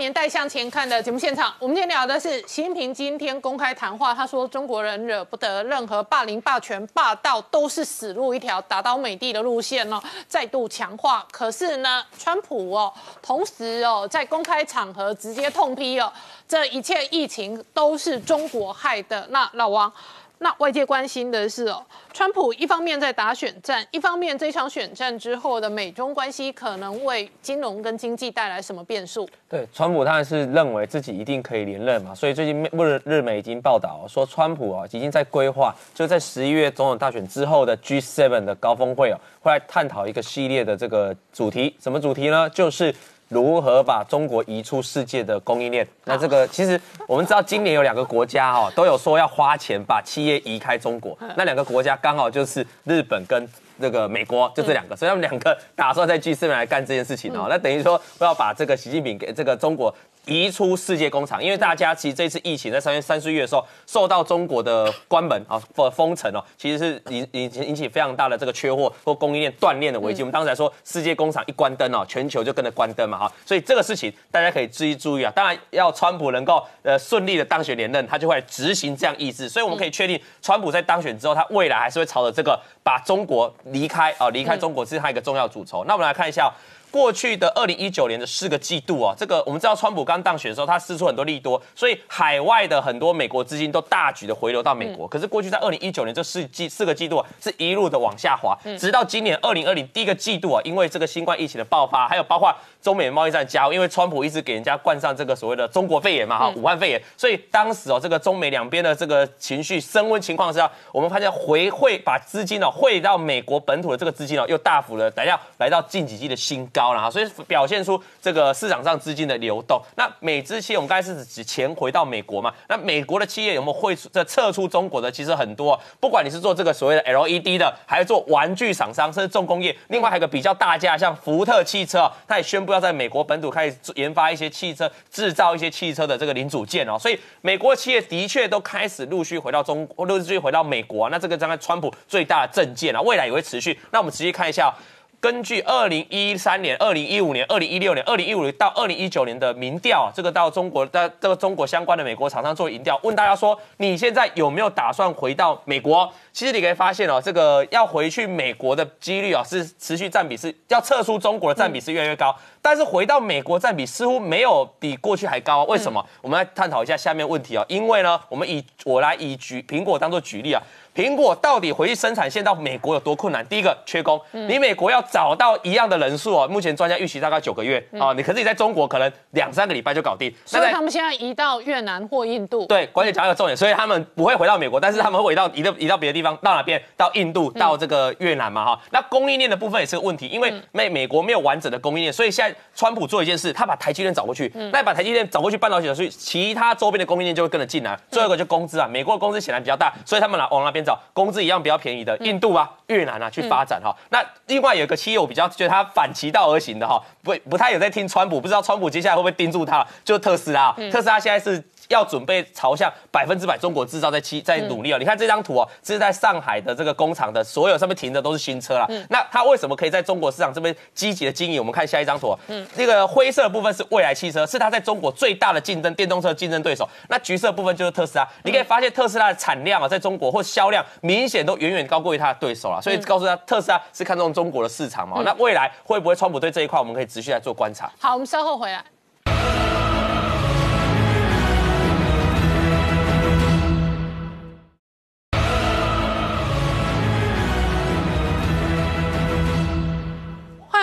Speaker 1: 年代向前看的节目现场，我们今天聊的是习近平今天公开谈话，他说中国人惹不得任何霸凌、霸权、霸道，都是死路一条，打倒美帝的路线哦，再度强化。可是呢，川普哦，同时哦，在公开场合直接痛批哦，这一切疫情都是中国害的。那老王。那外界关心的是哦，川普一方面在打选战，一方面这场选战之后的美中关系可能为金融跟经济带来什么变数？
Speaker 7: 对，川普当然是认为自己一定可以连任嘛，所以最近日日美已经报道说，川普啊已经在规划，就在十一月总统大选之后的 G7 的高峰会哦，会来探讨一个系列的这个主题，什么主题呢？就是。如何把中国移出世界的供应链？那这个其实我们知道，今年有两个国家哈都有说要花钱把企业移开中国。那两个国家刚好就是日本跟那个美国，就这两个，所以他们两个打算在 G 四来干这件事情哦。那等于说要把这个习近平给这个中国。移出世界工厂，因为大家其实这次疫情在三月三四月的时候受到中国的关门啊封封城哦，其实是引引引起非常大的这个缺货或供应链断裂的危机。我们当时还说，世界工厂一关灯哦，全球就跟着关灯嘛哈，所以这个事情大家可以注意注意啊。当然要川普能够呃顺利的当选连任，他就会执行这样意志。所以我们可以确定，川普在当选之后，他未来还是会朝着这个把中国离开啊离开中国，这是他一个重要主筹。那我们来看一下。过去的二零一九年的四个季度啊，这个我们知道，川普刚当选的时候，他施出很多利多，所以海外的很多美国资金都大举的回流到美国。可是过去在二零一九年这四季四个季度啊，是一路的往下滑，直到今年二零二零第一个季度啊，因为这个新冠疫情的爆发，还有包括中美贸易战加，因为川普一直给人家冠上这个所谓的中国肺炎嘛哈，武汉肺炎，所以当时哦，这个中美两边的这个情绪升温情况下，我们发现回汇把资金哦汇到美国本土的这个资金哦，又大幅的来到来到近几季的新高了哈，所以表。现出这个市场上资金的流动。那美资企业，我们刚才是指钱回到美国嘛？那美国的企业有没有汇出、这撤出中国的？其实很多，不管你是做这个所谓的 LED 的，还是做玩具厂商，甚至重工业。另外还有个比较大家，像福特汽车，它也宣布要在美国本土开始研发一些汽车，制造一些汽车的这个零组件哦。所以美国企业的确都开始陆续回到中，陆续回到美国。那这个将来川普最大的政见啊，未来也会持续。那我们直接看一下。根据二零一三年、二零一五年、二零一六年、二零一五年到二零一九年的民调，这个到中国的这个中国相关的美国厂商做民调，问大家说，你现在有没有打算回到美国？其实你可以发现哦，这个要回去美国的几率啊，是持续占比是要撤出中国的占比是越来越高，但是回到美国占比似乎没有比过去还高，为什么？我们来探讨一下下面问题啊，因为呢，我们以我来以举苹果当做举例啊。苹果到底回去生产线到美国有多困难？第一个缺工，你美国要找到一样的人数哦，目前专家预期大概九个月啊，你可是你在中国可能两三个礼拜就搞定。
Speaker 1: 所以他们现在移到越南或印度。
Speaker 7: 对，关键讲一个重点，所以他们不会回到美国，但是他们会回到移到移到别的地方，到哪边？到印度，到这个越南嘛哈。那供应链的部分也是个问题，因为美美国没有完整的供应链，所以现在川普做一件事，他把台积电找过去，那把台积电找过去半导体，所以其他周边的供应链就会跟着进来。最后一个就工资啊，美国的工资显然比较大，所以他们来往那边找工资一样。比较便宜的印度啊、越南啊去发展哈，那另外有一个企业我比较觉得它反其道而行的哈，不不太有在听川普，不知道川普接下来会不会盯住它，就特斯拉，特斯拉现在是。要准备朝向百分之百中国制造在期在努力哦。你看这张图哦，这是在上海的这个工厂的所有上面停的都是新车了。那它为什么可以在中国市场这边积极的经营？我们看下一张图，嗯，那个灰色的部分是未来汽车，是它在中国最大的竞争电动车竞争对手。那橘色部分就是特斯拉。你可以发现特斯拉的产量啊，在中国或销量明显都远远高过于它的对手了。所以告诉他，特斯拉是看中中国的市场嘛？那未来会不会川普对这一块，我们可以持续来做观察？
Speaker 1: 好，我们稍后回来。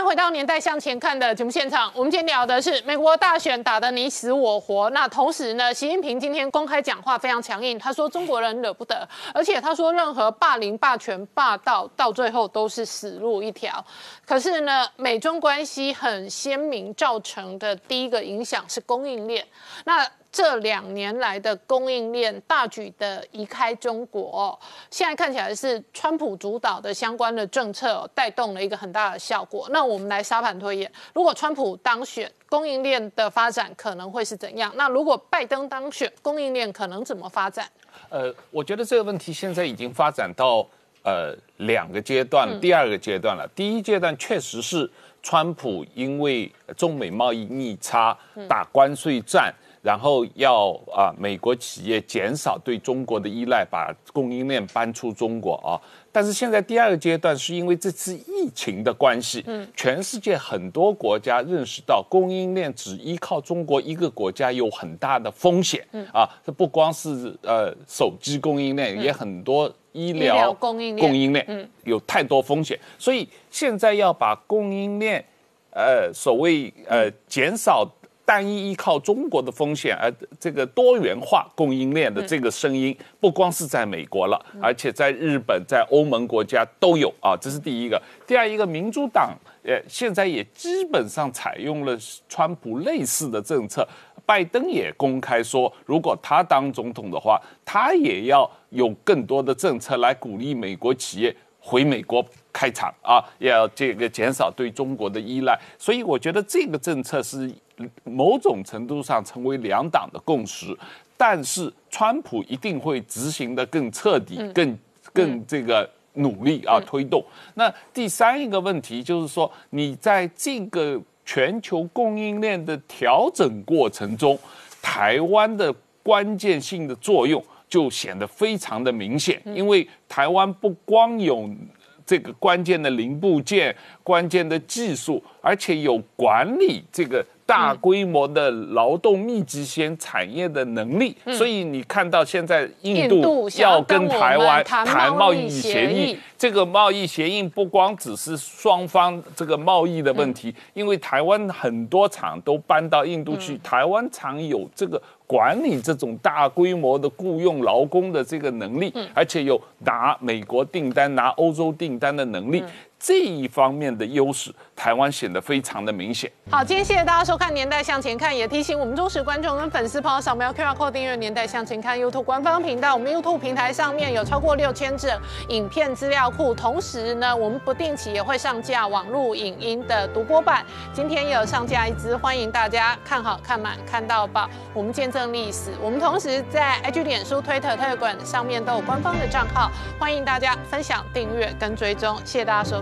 Speaker 1: 回到年代向前看的节目现场，我们今天聊的是美国大选打得你死我活。那同时呢，习近平今天公开讲话非常强硬，他说中国人惹不得，而且他说任何霸凌、霸权、霸道，到最后都是死路一条。可是呢，美中关系很鲜明，造成的第一个影响是供应链。那这两年来的供应链大举的移开中国，现在看起来是川普主导的相关的政策带动了一个很大的效果。那我们来沙盘推演，如果川普当选，供应链的发展可能会是怎样？那如果拜登当选，供应链可能怎么发展？
Speaker 2: 呃，我觉得这个问题现在已经发展到呃两个阶段，第二个阶段了。第一阶段确实是川普因为中美贸易逆差打关税战。然后要啊，美国企业减少对中国的依赖，把供应链搬出中国啊。但是现在第二个阶段是因为这次疫情的关系，嗯，全世界很多国家认识到供应链只依靠中国一个国家有很大的风险，嗯。啊，这不光是呃手机供应链，也很多医疗
Speaker 1: 供应链，供应链，
Speaker 2: 嗯，有太多风险，所以现在要把供应链，呃，所谓呃减少。单一依靠中国的风险，而这个多元化供应链的这个声音，不光是在美国了，而且在日本、在欧盟国家都有啊。这是第一个。第二一个，民主党呃现在也基本上采用了川普类似的政策，拜登也公开说，如果他当总统的话，他也要有更多的政策来鼓励美国企业。回美国开厂啊，要这个减少对中国的依赖。所以我觉得这个政策是某种程度上成为两党的共识，但是川普一定会执行的更彻底、更更这个努力啊，推动。那第三一个问题就是说，你在这个全球供应链的调整过程中，台湾的关键性的作用就显得非常的明显，因为台湾不光有这个关键的零部件、关键的技术，而且有管理这个。大规模的劳动密集型产业的能力，所以你看到现在印度要跟台湾谈贸易协议，这个贸易协议不光只是双方这个贸易的问题，因为台湾很多厂都搬到印度去，台湾厂有这个管理这种大规模的雇佣劳工的这个能力，而且有拿美国订单、拿欧洲订单的能力。这一方面的优势，台湾显得非常的明显。
Speaker 1: 好，今天谢谢大家收看《年代向前看》，也提醒我们忠实观众跟粉丝朋友扫描 QR Code 订阅《年代向前看》YouTube 官方频道。我们 YouTube 平台上面有超过六千整影片资料库，同时呢，我们不定期也会上架网络影音的独播版。今天也有上架一支，欢迎大家看好看满看到爆。我们见证历史。我们同时在 IG、脸书、Twitter、Telegram 上面都有官方的账号，欢迎大家分享、订阅跟追踪。谢谢大家收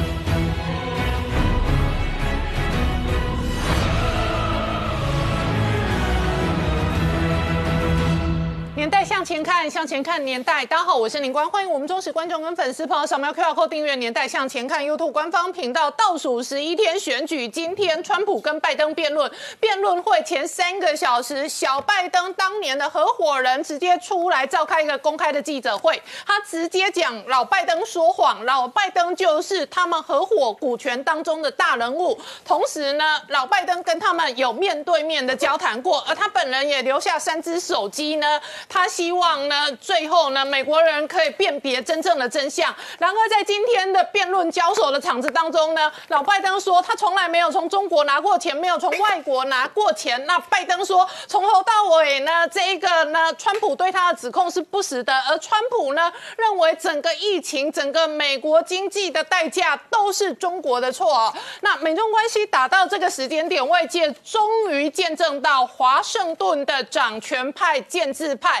Speaker 1: 年代向前看，向前看年代。大家好，我是林官，欢迎我们忠实观众跟粉丝朋友扫描 QR 码订阅《年代向前看》YouTube 官方频道。倒数十一天选举，今天川普跟拜登辩论，辩论会前三个小时，小拜登当年的合伙人直接出来召开一个公开的记者会，他直接讲老拜登说谎，老拜登就是他们合伙股权当中的大人物。同时呢，老拜登跟他们有面对面的交谈过，而他本人也留下三只手机呢。他希望呢，最后呢，美国人可以辨别真正的真相。然而，在今天的辩论交手的场子当中呢，老拜登说他从来没有从中国拿过钱，没有从外国拿过钱。那拜登说，从头到尾呢，这一个呢，川普对他的指控是不实的。而川普呢，认为整个疫情、整个美国经济的代价都是中国的错。那美中关系打到这个时间点，外界终于见证到华盛顿的掌权派、建制派。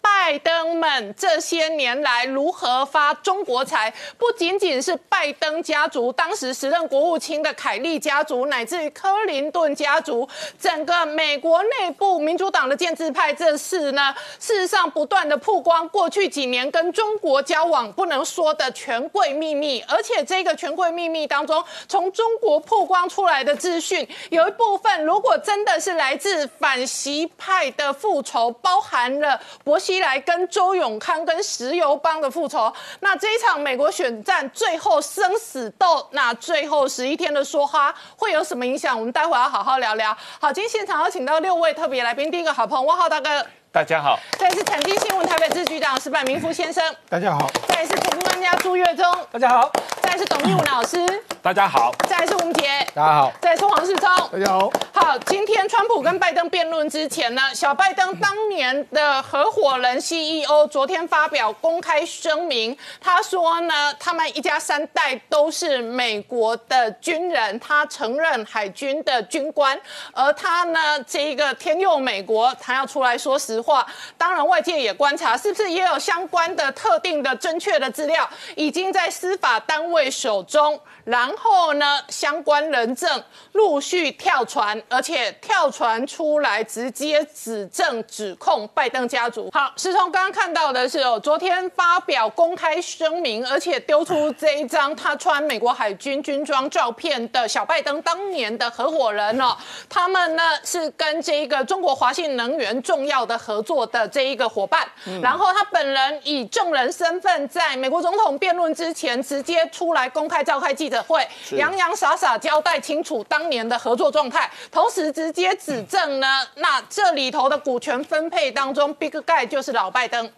Speaker 1: 拜登们这些年来如何发中国财？不仅仅是拜登家族，当时时任国务卿的凯利家族，乃至于克林顿家族，整个美国内部民主党的建制派，这事呢，事实上不断的曝光过去几年跟中国交往不能说的权贵秘密，而且这个权贵秘密当中，从中国曝光出来的资讯，有一部分如果真的是来自反习派的复仇，包含了。期来跟周永康跟石油帮的复仇，那这一场美国选战最后生死斗，那最后十一天的说哈会有什么影响？我们待会儿要好好聊聊。好，今天现场要请到六位特别来宾，第一个好朋友汪浩大哥。
Speaker 2: 大家好，
Speaker 1: 这是产经新闻台北支局长石柏明夫先生。
Speaker 6: 大家好，
Speaker 1: 再是财经专家朱月忠。
Speaker 5: 大家好，
Speaker 1: 再是董一武老师。
Speaker 2: 大家好，
Speaker 1: 再是吴杰。
Speaker 5: 大家好，
Speaker 1: 再是黄世聪。
Speaker 6: 大家好。
Speaker 1: 好，今天川普跟拜登辩论之前呢，小拜登当年的合伙人 CEO 昨天发表公开声明，他说呢，他们一家三代都是美国的军人，他承认海军的军官，而他呢，这一个天佑美国，他要出来说实。话话当然，外界也观察，是不是也有相关的特定的正确的资料已经在司法单位手中，然后呢，相关人证陆续跳船，而且跳船出来直接指证指控拜登家族。好，石从刚刚看到的是哦，昨天发表公开声明，而且丢出这一张他穿美国海军军装照片的小拜登当年的合伙人哦，他们呢是跟这个中国华信能源重要的合作的这一个伙伴，然后他本人以证人身份在美国总统辩论之前直接出来公开召开记者会，洋洋洒洒交代清楚当年的合作状态，同时直接指证呢，那这里头的股权分配当中，Big Guy 就是老拜登。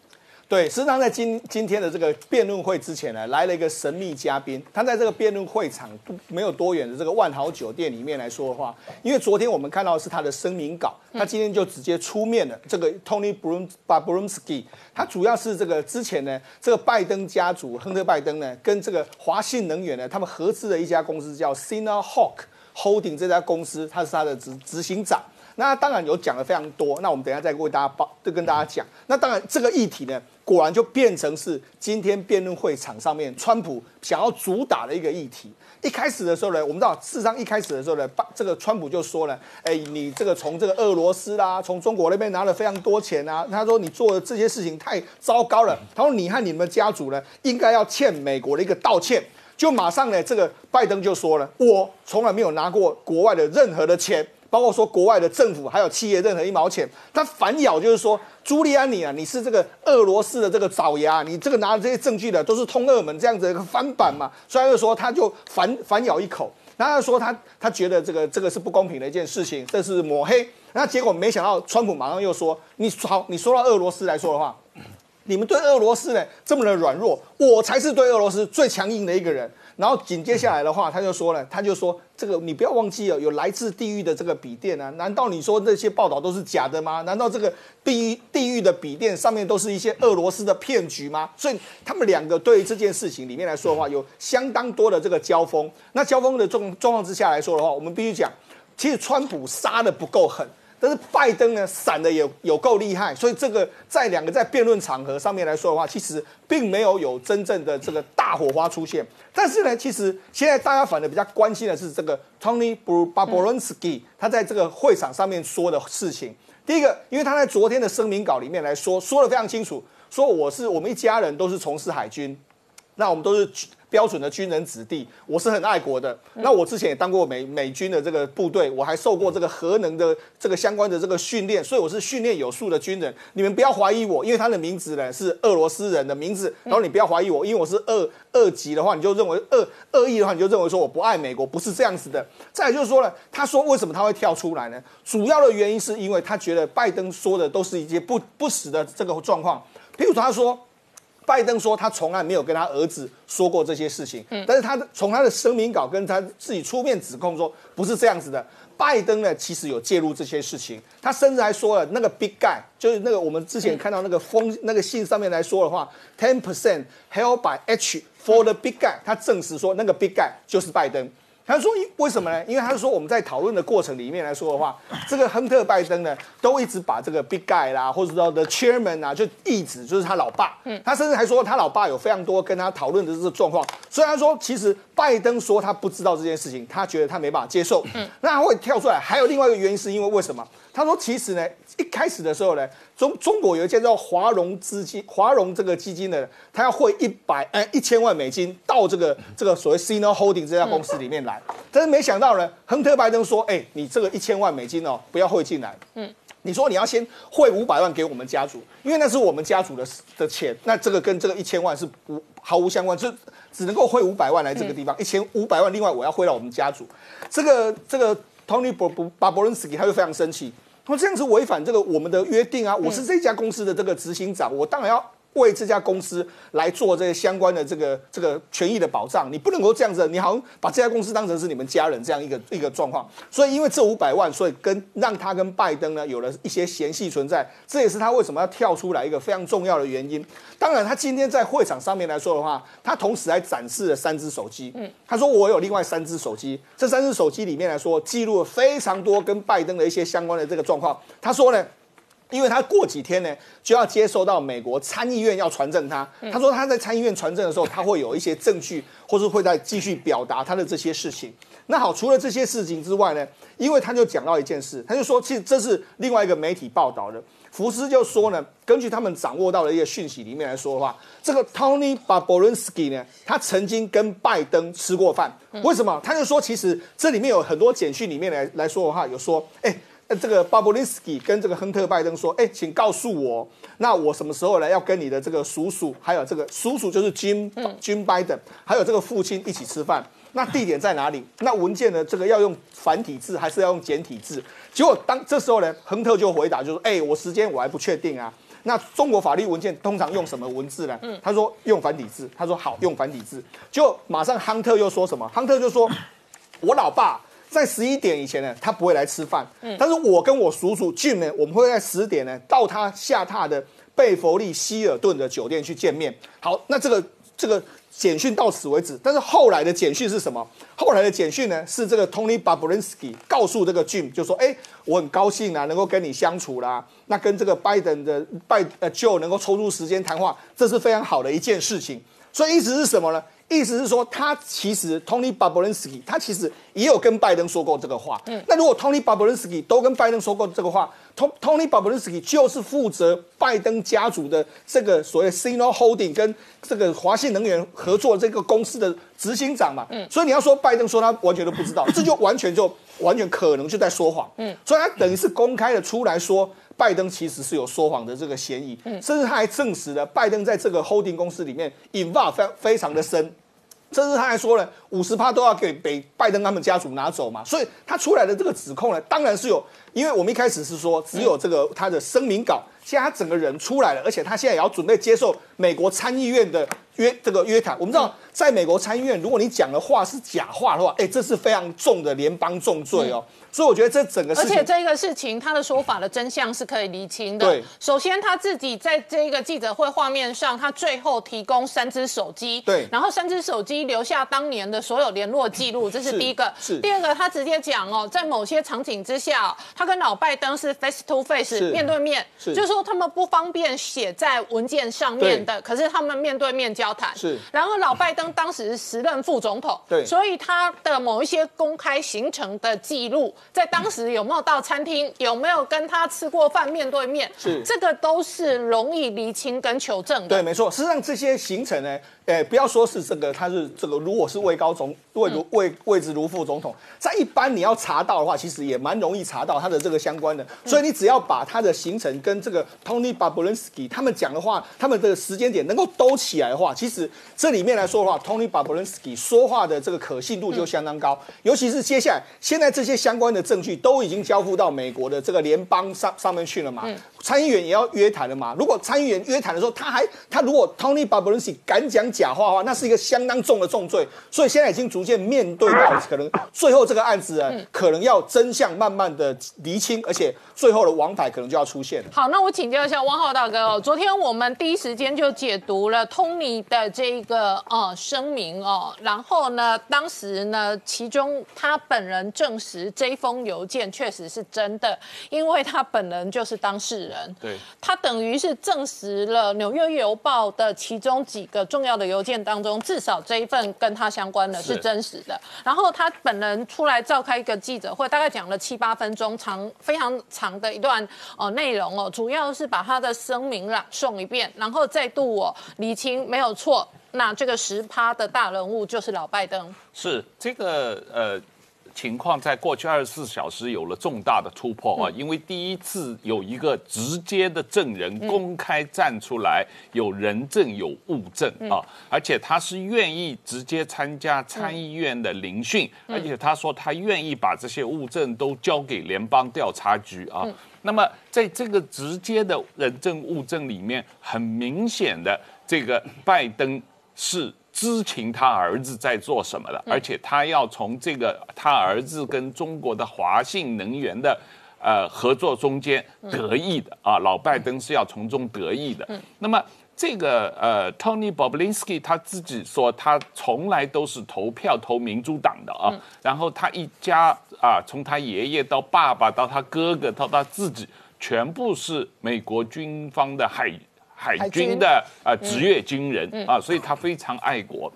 Speaker 3: 对，实际上在今今天的这个辩论会之前呢，来了一个神秘嘉宾。他在这个辩论会场没有多远的这个万豪酒店里面来说的话，因为昨天我们看到是他的声明稿，他今天就直接出面了。这个 Tony Brum Brumsky，他主要是这个之前呢，这个拜登家族亨特拜登呢，跟这个华信能源呢，他们合资的一家公司叫 Sina Hawk Holding 这家公司，他是他的执执行长。那当然有讲的非常多，那我们等下再为大家报，就跟大家讲。那当然这个议题呢。果然就变成是今天辩论会场上面，川普想要主打的一个议题。一开始的时候呢，我们知道，事实上一开始的时候呢，这个川普就说了：“哎，你这个从这个俄罗斯啦，从中国那边拿了非常多钱啊。”他说：“你做的这些事情太糟糕了。”他说：“你和你们家族呢，应该要欠美国的一个道歉。”就马上呢，这个拜登就说了：“我从来没有拿过国外的任何的钱。”包括说国外的政府还有企业任何一毛钱，他反咬就是说，朱利安尼啊，你是这个俄罗斯的这个爪牙，你这个拿的这些证据的都是通俄门这样子一个翻版嘛，所以他就说他就反反咬一口，然后他说他他觉得这个这个是不公平的一件事情，这是抹黑，那结果没想到川普马上又说，你好，你说到俄罗斯来说的话，你们对俄罗斯呢这么的软弱，我才是对俄罗斯最强硬的一个人。然后紧接下来的话，他就说了，他就说这个你不要忘记了，有来自地狱的这个笔电啊，难道你说那些报道都是假的吗？难道这个地狱地狱的笔电上面都是一些俄罗斯的骗局吗？所以他们两个对于这件事情里面来说的话，有相当多的这个交锋。那交锋的状状况之下来说的话，我们必须讲，其实川普杀的不够狠。但是拜登呢，闪的有有够厉害，所以这个在两个在辩论场合上面来说的话，其实并没有有真正的这个大火花出现。但是呢，其实现在大家反而比较关心的是这个 Tony Barbolonsky 他在这个会场上面说的事情。第一个，因为他在昨天的声明稿里面来说，说的非常清楚，说我是我们一家人都是从事海军，那我们都是。标准的军人子弟，我是很爱国的。那我之前也当过美美军的这个部队，我还受过这个核能的这个相关的这个训练，所以我是训练有素的军人。你们不要怀疑我，因为他的名字呢是俄罗斯人的名字。然后你不要怀疑我，因为我是二二级的话，你就认为二二亿的话，你就认为说我不爱美国，不是这样子的。再就是说了，他说为什么他会跳出来呢？主要的原因是因为他觉得拜登说的都是一些不不实的这个状况。譬如，他说。拜登说他从来没有跟他儿子说过这些事情，但是他的从他的声明稿跟他自己出面指控说不是这样子的。拜登呢其实有介入这些事情，他甚至还说了那个 big guy 就是那个我们之前看到那个封那个信上面来说的话，ten percent held by H for the big guy，他证实说那个 big guy 就是拜登。他说：“为什么呢？因为他是说我们在讨论的过程里面来说的话，这个亨特拜登呢，都一直把这个 Big Guy 啦，或者说 The Chairman 啊，就一直就是他老爸。嗯，他甚至还说他老爸有非常多跟他讨论的这个状况。虽然说其实拜登说他不知道这件事情，他觉得他没办法接受。嗯，那他会跳出来。还有另外一个原因是因为为什么？他说其实呢，一开始的时候呢。”中中国有一家叫华融资金，华融这个基金的，他要汇一百哎一千万美金到这个这个所谓 Sino Holding 这家公司里面来，但是没想到呢，亨特拜登说，哎，你这个一千万美金哦，不要汇进来，嗯，你说你要先汇五百万给我们家族，因为那是我们家族的的钱，那这个跟这个一千万是无毫无相关，就只能够汇五百万来这个地方，一千五百万，另外我要汇到我们家族，这个这个 Tony 伯伯巴伯伦斯基他就非常生气。那这样子违反这个我们的约定啊！我是这家公司的这个执行长，我当然要。为这家公司来做这些相关的这个这个权益的保障，你不能够这样子，你好像把这家公司当成是你们家人这样一个一个状况。所以因为这五百万，所以跟让他跟拜登呢有了一些嫌隙存在，这也是他为什么要跳出来一个非常重要的原因。当然，他今天在会场上面来说的话，他同时还展示了三只手机。嗯，他说我有另外三只手机，这三只手机里面来说记录了非常多跟拜登的一些相关的这个状况。他说呢。因为他过几天呢就要接受到美国参议院要传证他。他说他在参议院传证的时候，他会有一些证据，或是会再继续表达他的这些事情。那好，除了这些事情之外呢，因为他就讲到一件事，他就说，其实这是另外一个媒体报道的。福斯就说呢，根据他们掌握到的一些讯息里面来说的话，这个 Tony Babolinsky 呢，他曾经跟拜登吃过饭。为什么？他就说，其实这里面有很多简讯里面来来说的话，有说，哎。这个巴布林斯基跟这个亨特拜登说：“哎，请告诉我，那我什么时候来要跟你的这个叔叔，还有这个叔叔就是 Jim Jim Biden，还有这个父亲一起吃饭？那地点在哪里？那文件呢？这个要用繁体字还是要用简体字？结果当这时候呢，亨特就回答就说：哎，我时间我还不确定啊。那中国法律文件通常用什么文字呢？他说用繁体字。他说好，用繁体字。就马上亨特又说什么？亨特就说：我老爸。”在十一点以前呢，他不会来吃饭。嗯，但是我跟我叔叔 Jim 呢，我们会在十点呢到他下榻的贝弗利希尔顿的酒店去见面。好，那这个这个简讯到此为止。但是后来的简讯是什么？后来的简讯呢是这个 Tony Babolinsky 告诉这个 Jim 就说：“哎，我很高兴啊，能够跟你相处啦。那跟这个拜登的拜呃 Joe 能够抽出时间谈话，这是非常好的一件事情。所以意思是什么呢？”意思是说，他其实 Tony Babolinsky 他其实也有跟拜登说过这个话。嗯，那如果 Tony Babolinsky 都跟拜登说过这个话，Tony Babolinsky 就是负责拜登家族的这个所谓 Signal Holding 跟这个华信能源合作这个公司的执行长嘛。嗯，所以你要说拜登说他完全都不知道，这就完全就完全可能就在说谎。嗯，所以他等于是公开的出来说。拜登其实是有说谎的这个嫌疑，甚至他还证实了拜登在这个 holding 公司里面 involve 非非常的深，甚至他还说了五十趴都要给北拜登他们家族拿走嘛，所以他出来的这个指控呢，当然是有，因为我们一开始是说只有这个他的声明稿，现在他整个人出来了，而且他现在也要准备接受美国参议院的约这个约谈，我们知道。在美国参议院，如果你讲的话是假话的话，哎，这是非常重的联邦重罪哦。所以我觉得这整个事情，
Speaker 1: 而且这个事情他的说法的真相是可以厘清的。
Speaker 3: 对，
Speaker 1: 首先他自己在这个记者会画面上，他最后提供三只手机，
Speaker 3: 对，
Speaker 1: 然后三只手机留下当年的所有联络记录，这是第一个。
Speaker 3: 是。
Speaker 1: 第二个，他直接讲哦，在某些场景之下，他跟老拜登是 face to face 面对面，
Speaker 3: 是，
Speaker 1: 就是说他们不方便写在文件上面的，可是他们面对面交谈。
Speaker 3: 是。
Speaker 1: 然后老拜登当时是。任副总统，
Speaker 3: 对，
Speaker 1: 所以他的某一些公开行程的记录，在当时有没有到餐厅，有没有跟他吃过饭，面对面，
Speaker 3: 是
Speaker 1: 这个都是容易厘清跟求证的。
Speaker 3: 对，没错。事实上，这些行程呢。哎，不要说是这个，他是这个，如果是位高总位如位位置如副总统，在一般你要查到的话，其实也蛮容易查到他的这个相关的。所以你只要把他的行程跟这个 Tony Babolinsky 他们讲的话，他们的时间点能够兜起来的话，其实这里面来说的话，Tony Babolinsky 说话的这个可信度就相当高。尤其是接下来，现在这些相关的证据都已经交付到美国的这个联邦上上面去了嘛？参议员也要约谈了嘛？如果参议员约谈的时候，他还他如果 Tony Babolinsky 敢讲。假话的话，那是一个相当重的重罪，所以现在已经逐渐面对到可能最后这个案子啊，可能要真相慢慢的厘清，而且最后的王牌可能就要出现了。
Speaker 1: 好，那我请教一下汪浩大哥哦，昨天我们第一时间就解读了 Tony 的这个呃声明哦，然后呢，当时呢，其中他本人证实这封邮件确实是真的，因为他本人就是当事人，
Speaker 2: 对，
Speaker 1: 他等于是证实了《纽约邮报》的其中几个重要的。邮件当中，至少这一份跟他相关的是真实的。然后他本人出来召开一个记者会，大概讲了七八分钟，长非常长的一段哦内容哦，主要是把他的声明朗诵一遍，然后再度我理清没有错。那这个十趴的大人物就是老拜登，
Speaker 2: 是这个呃。情况在过去二十四小时有了重大的突破啊！因为第一次有一个直接的证人公开站出来，有人证有物证啊，而且他是愿意直接参加参议院的聆讯，而且他说他愿意把这些物证都交给联邦调查局啊。那么在这个直接的人证物证里面，很明显的这个拜登是。知情他儿子在做什么的，而且他要从这个他儿子跟中国的华信能源的呃合作中间得益的啊，老拜登是要从中得益的。那么这个呃，Tony Bobolinsky 他自己说，他从来都是投票投民主党的啊，然后他一家啊，从他爷爷到爸爸到他哥哥到他自己。全部是美国军方的海海军的啊职业军人啊，所以他非常爱国。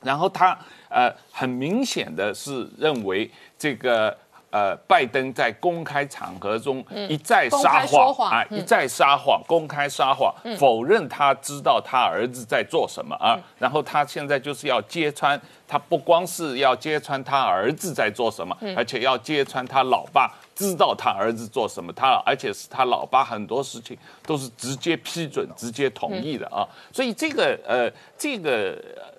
Speaker 2: 然后他呃很明显的是认为这个。呃，拜登在公开场合中一再撒谎啊，一再撒谎，公开撒谎，否认他知道他儿子在做什么啊。然后他现在就是要揭穿，他不光是要揭穿他儿子在做什么，而且要揭穿他老爸知道他儿子做什么，他而且是他老爸很多事情都是直接批准、直接同意的啊。所以这个呃，这个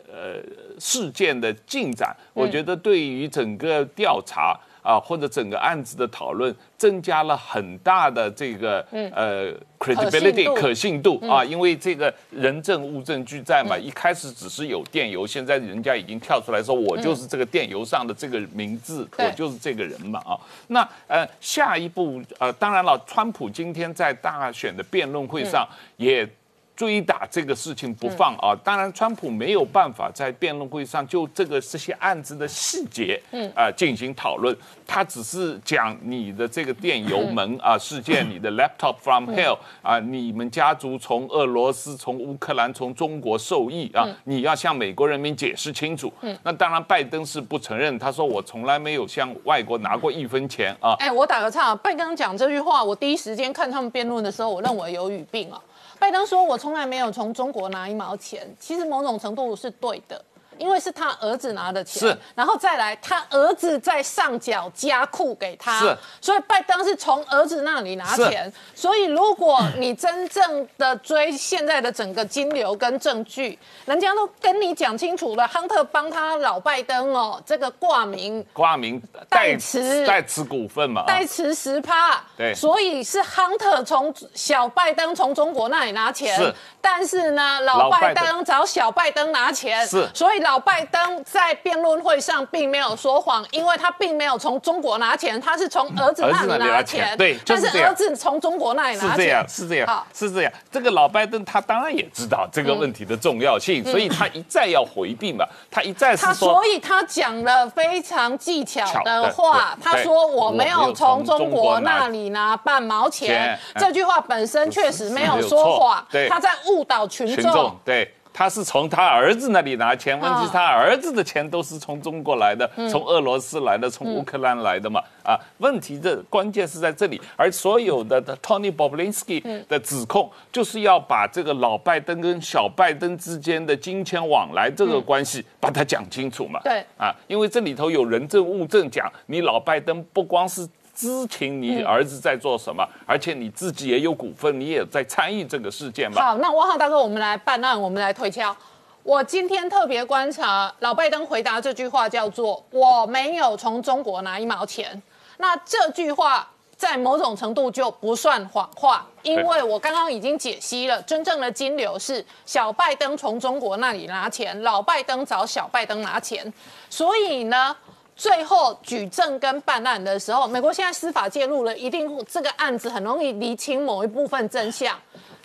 Speaker 2: 呃事件的进展，我觉得对于整个调查。啊，或者整个案子的讨论增加了很大的这个呃 credibility 可信度啊，因为这个人证物证俱在嘛，一开始只是有电邮，现在人家已经跳出来说，我就是这个电邮上的这个名字，我就是这个人嘛啊。那呃，下一步呃，当然了，川普今天在大选的辩论会上也。追打这个事情不放啊！当然，川普没有办法在辩论会上就这个这些案子的细节，嗯啊进行讨论。他只是讲你的这个电油门啊事件，你的 laptop from hell 啊，你们家族从俄罗斯、从乌克兰、从中国受益啊，你要向美国人民解释清楚。嗯，那当然，拜登是不承认，他说我从来没有向外国拿过一分钱啊。
Speaker 1: 哎，我打个岔，拜登讲这句话，我第一时间看他们辩论的时候，我认为有语病啊。拜登说：“我从来没有从中国拿一毛钱。”其实某种程度是对的。因为是他儿子拿的钱，
Speaker 2: 是，
Speaker 1: 然后再来他儿子在上缴加库给他，
Speaker 2: 是，
Speaker 1: 所以拜登是从儿子那里拿钱，所以如果你真正的追现在的整个金流跟证据，人家都跟你讲清楚了，亨特帮他老拜登哦，这个挂名
Speaker 2: 挂名代持代持股份嘛，
Speaker 1: 代持十趴，
Speaker 2: 对，
Speaker 1: 所以是亨特从小拜登从中国那里拿钱，
Speaker 2: 是，
Speaker 1: 但是呢，老拜登。找小拜登拿钱，
Speaker 2: 是，
Speaker 1: 所以。老拜登在辩论会上并没有说谎，因为他并没有从中国拿钱，他是从儿子那里拿钱。
Speaker 2: 对，
Speaker 1: 但是儿子从中国那里拿钱。
Speaker 2: 是这样，是这样，是这样。这个老拜登他当然也知道这个问题的重要性，所以他一再要回避嘛，他一再是说，
Speaker 1: 所以他讲了非常技巧的话，他说我没有从中国那里拿半毛钱。这句话本身确实没有说谎，他在误导群众。
Speaker 2: 对。他是从他儿子那里拿钱，问题是他儿子的钱都是从中国来的，从俄罗斯来的，从乌克兰来的嘛？啊，问题的关键是在这里，而所有的 Tony Bobulinski 的指控，就是要把这个老拜登跟小拜登之间的金钱往来这个关系把它讲清楚嘛？
Speaker 1: 对，
Speaker 2: 啊，因为这里头有人证物证讲，你老拜登不光是。知情你儿子在做什么，而且你自己也有股份，你也在参与这个事件吧？
Speaker 1: 好，那汪浩大哥，我们来办案，我们来推敲。我今天特别观察老拜登回答这句话，叫做“我没有从中国拿一毛钱”。那这句话在某种程度就不算谎话，因为我刚刚已经解析了，真正的金流是小拜登从中国那里拿钱，老拜登找小拜登拿钱，所以呢。最后举证跟办案的时候，美国现在司法介入了，一定这个案子很容易厘清某一部分真相，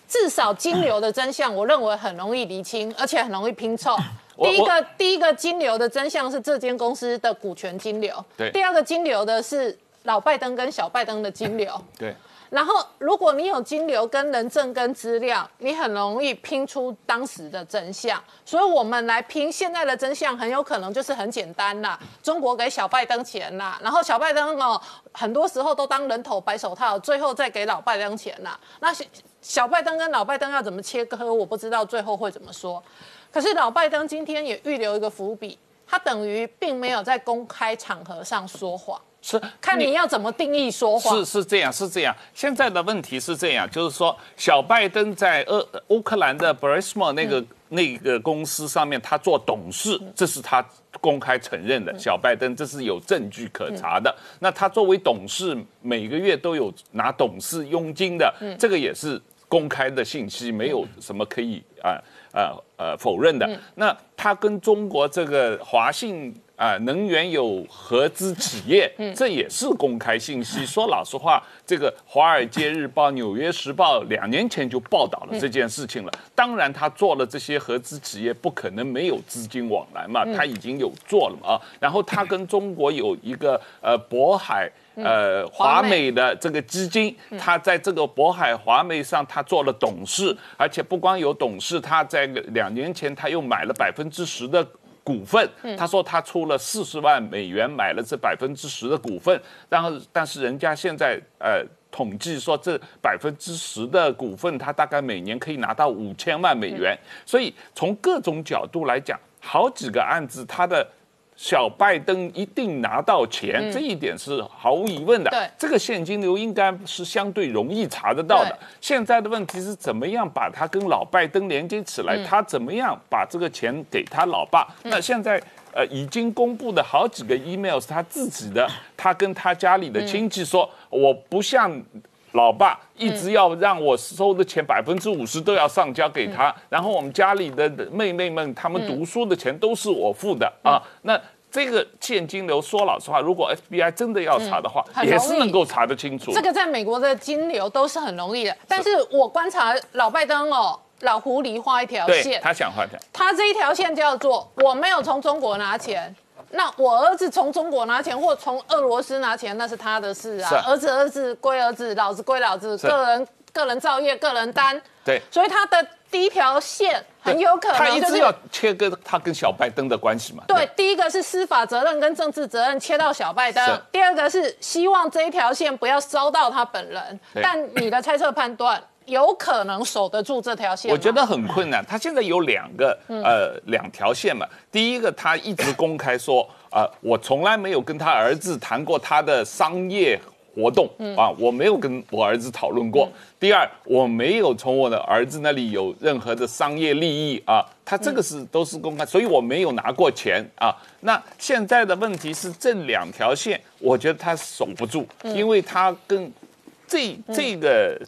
Speaker 1: 至少金流的真相，我认为很容易厘清，而且很容易拼凑。第一个，第一个金流的真相是这间公司的股权金流，
Speaker 2: 对。
Speaker 1: 第二个金流的是老拜登跟小拜登的金流，
Speaker 2: 对。
Speaker 1: 然后，如果你有金流、跟人证、跟资料，你很容易拼出当时的真相。所以，我们来拼现在的真相，很有可能就是很简单啦。中国给小拜登钱啦，然后小拜登哦，很多时候都当人头白手套，最后再给老拜登钱啦。那小小拜登跟老拜登要怎么切割，我不知道最后会怎么说。可是老拜登今天也预留一个伏笔，他等于并没有在公开场合上说谎。
Speaker 2: 是
Speaker 1: 看你要怎么定义说话。
Speaker 2: 是是这样，是这样。现在的问题是这样，就是说，小拜登在俄乌克兰的 b r i s m o 那个那个公司上面，他做董事，这是他公开承认的。小拜登这是有证据可查的。那他作为董事，每个月都有拿董事佣金的，这个也是公开的信息，没有什么可以啊呃呃否认的。那他跟中国这个华信。啊，能源有合资企业，这也是公开信息。说老实话，这个《华尔街日报》《纽约时报》两年前就报道了这件事情了。当然，他做了这些合资企业，不可能没有资金往来嘛，他已经有做了嘛啊。然后他跟中国有一个 呃渤海呃华美的这个基金，他在这个渤海华美上他做了董事，而且不光有董事，他在两年前他又买了百分之十的。股份，他说他出了四十万美元买了这百分之十的股份，然后但是人家现在呃统计说这百分之十的股份，他大概每年可以拿到五千万美元，所以从各种角度来讲，好几个案子他的。小拜登一定拿到钱，这一点是毫无疑问的。
Speaker 1: 对，
Speaker 2: 这个现金流应该是相对容易查得到的。现在的问题是怎么样把他跟老拜登连接起来？他怎么样把这个钱给他老爸？那现在呃已经公布的好几个 email 是他自己的，他跟他家里的亲戚说，我不像。老爸一直要让我收的钱百分之五十都要上交给他，然后我们家里的妹妹们他们读书的钱都是我付的啊。那这个现金流，说老实话，如果 FBI 真的要查的话，也是能够查得清楚。
Speaker 1: 这个在美国的金流都是很容易的，但是我观察老拜登哦，老狐狸画一条线，
Speaker 2: 他想画条，
Speaker 1: 他这一条线叫做我没有从中国拿钱。那我儿子从中国拿钱或从俄罗斯拿钱，那是他的事啊。儿子儿子归儿子，老子归老子，个人个人造业，个人担。
Speaker 2: 对，
Speaker 1: 所以他的第一条线很有可能他
Speaker 2: 一直要切割他跟小拜登的关系嘛。
Speaker 1: 对，第一个是司法责任跟政治责任切到小拜登，第二个是希望这一条线不要烧到他本人。但你的猜测判断？有可能守得住这条线？
Speaker 2: 我觉得很困难。他现在有两个呃两条线嘛。第一个，他一直公开说啊，我从来没有跟他儿子谈过他的商业活动啊，我没有跟我儿子讨论过。第二，我没有从我的儿子那里有任何的商业利益啊。他这个是都是公开，所以我没有拿过钱啊。那现在的问题是这两条线，我觉得他守不住，因为他跟这这个。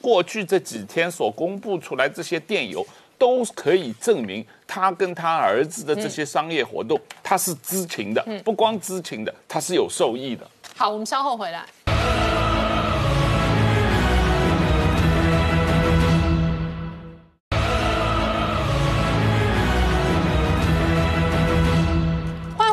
Speaker 2: 过去这几天所公布出来这些电邮，都可以证明他跟他儿子的这些商业活动，他是知情的，不光知情的，他是有受益的。
Speaker 1: 好，我们稍后回来。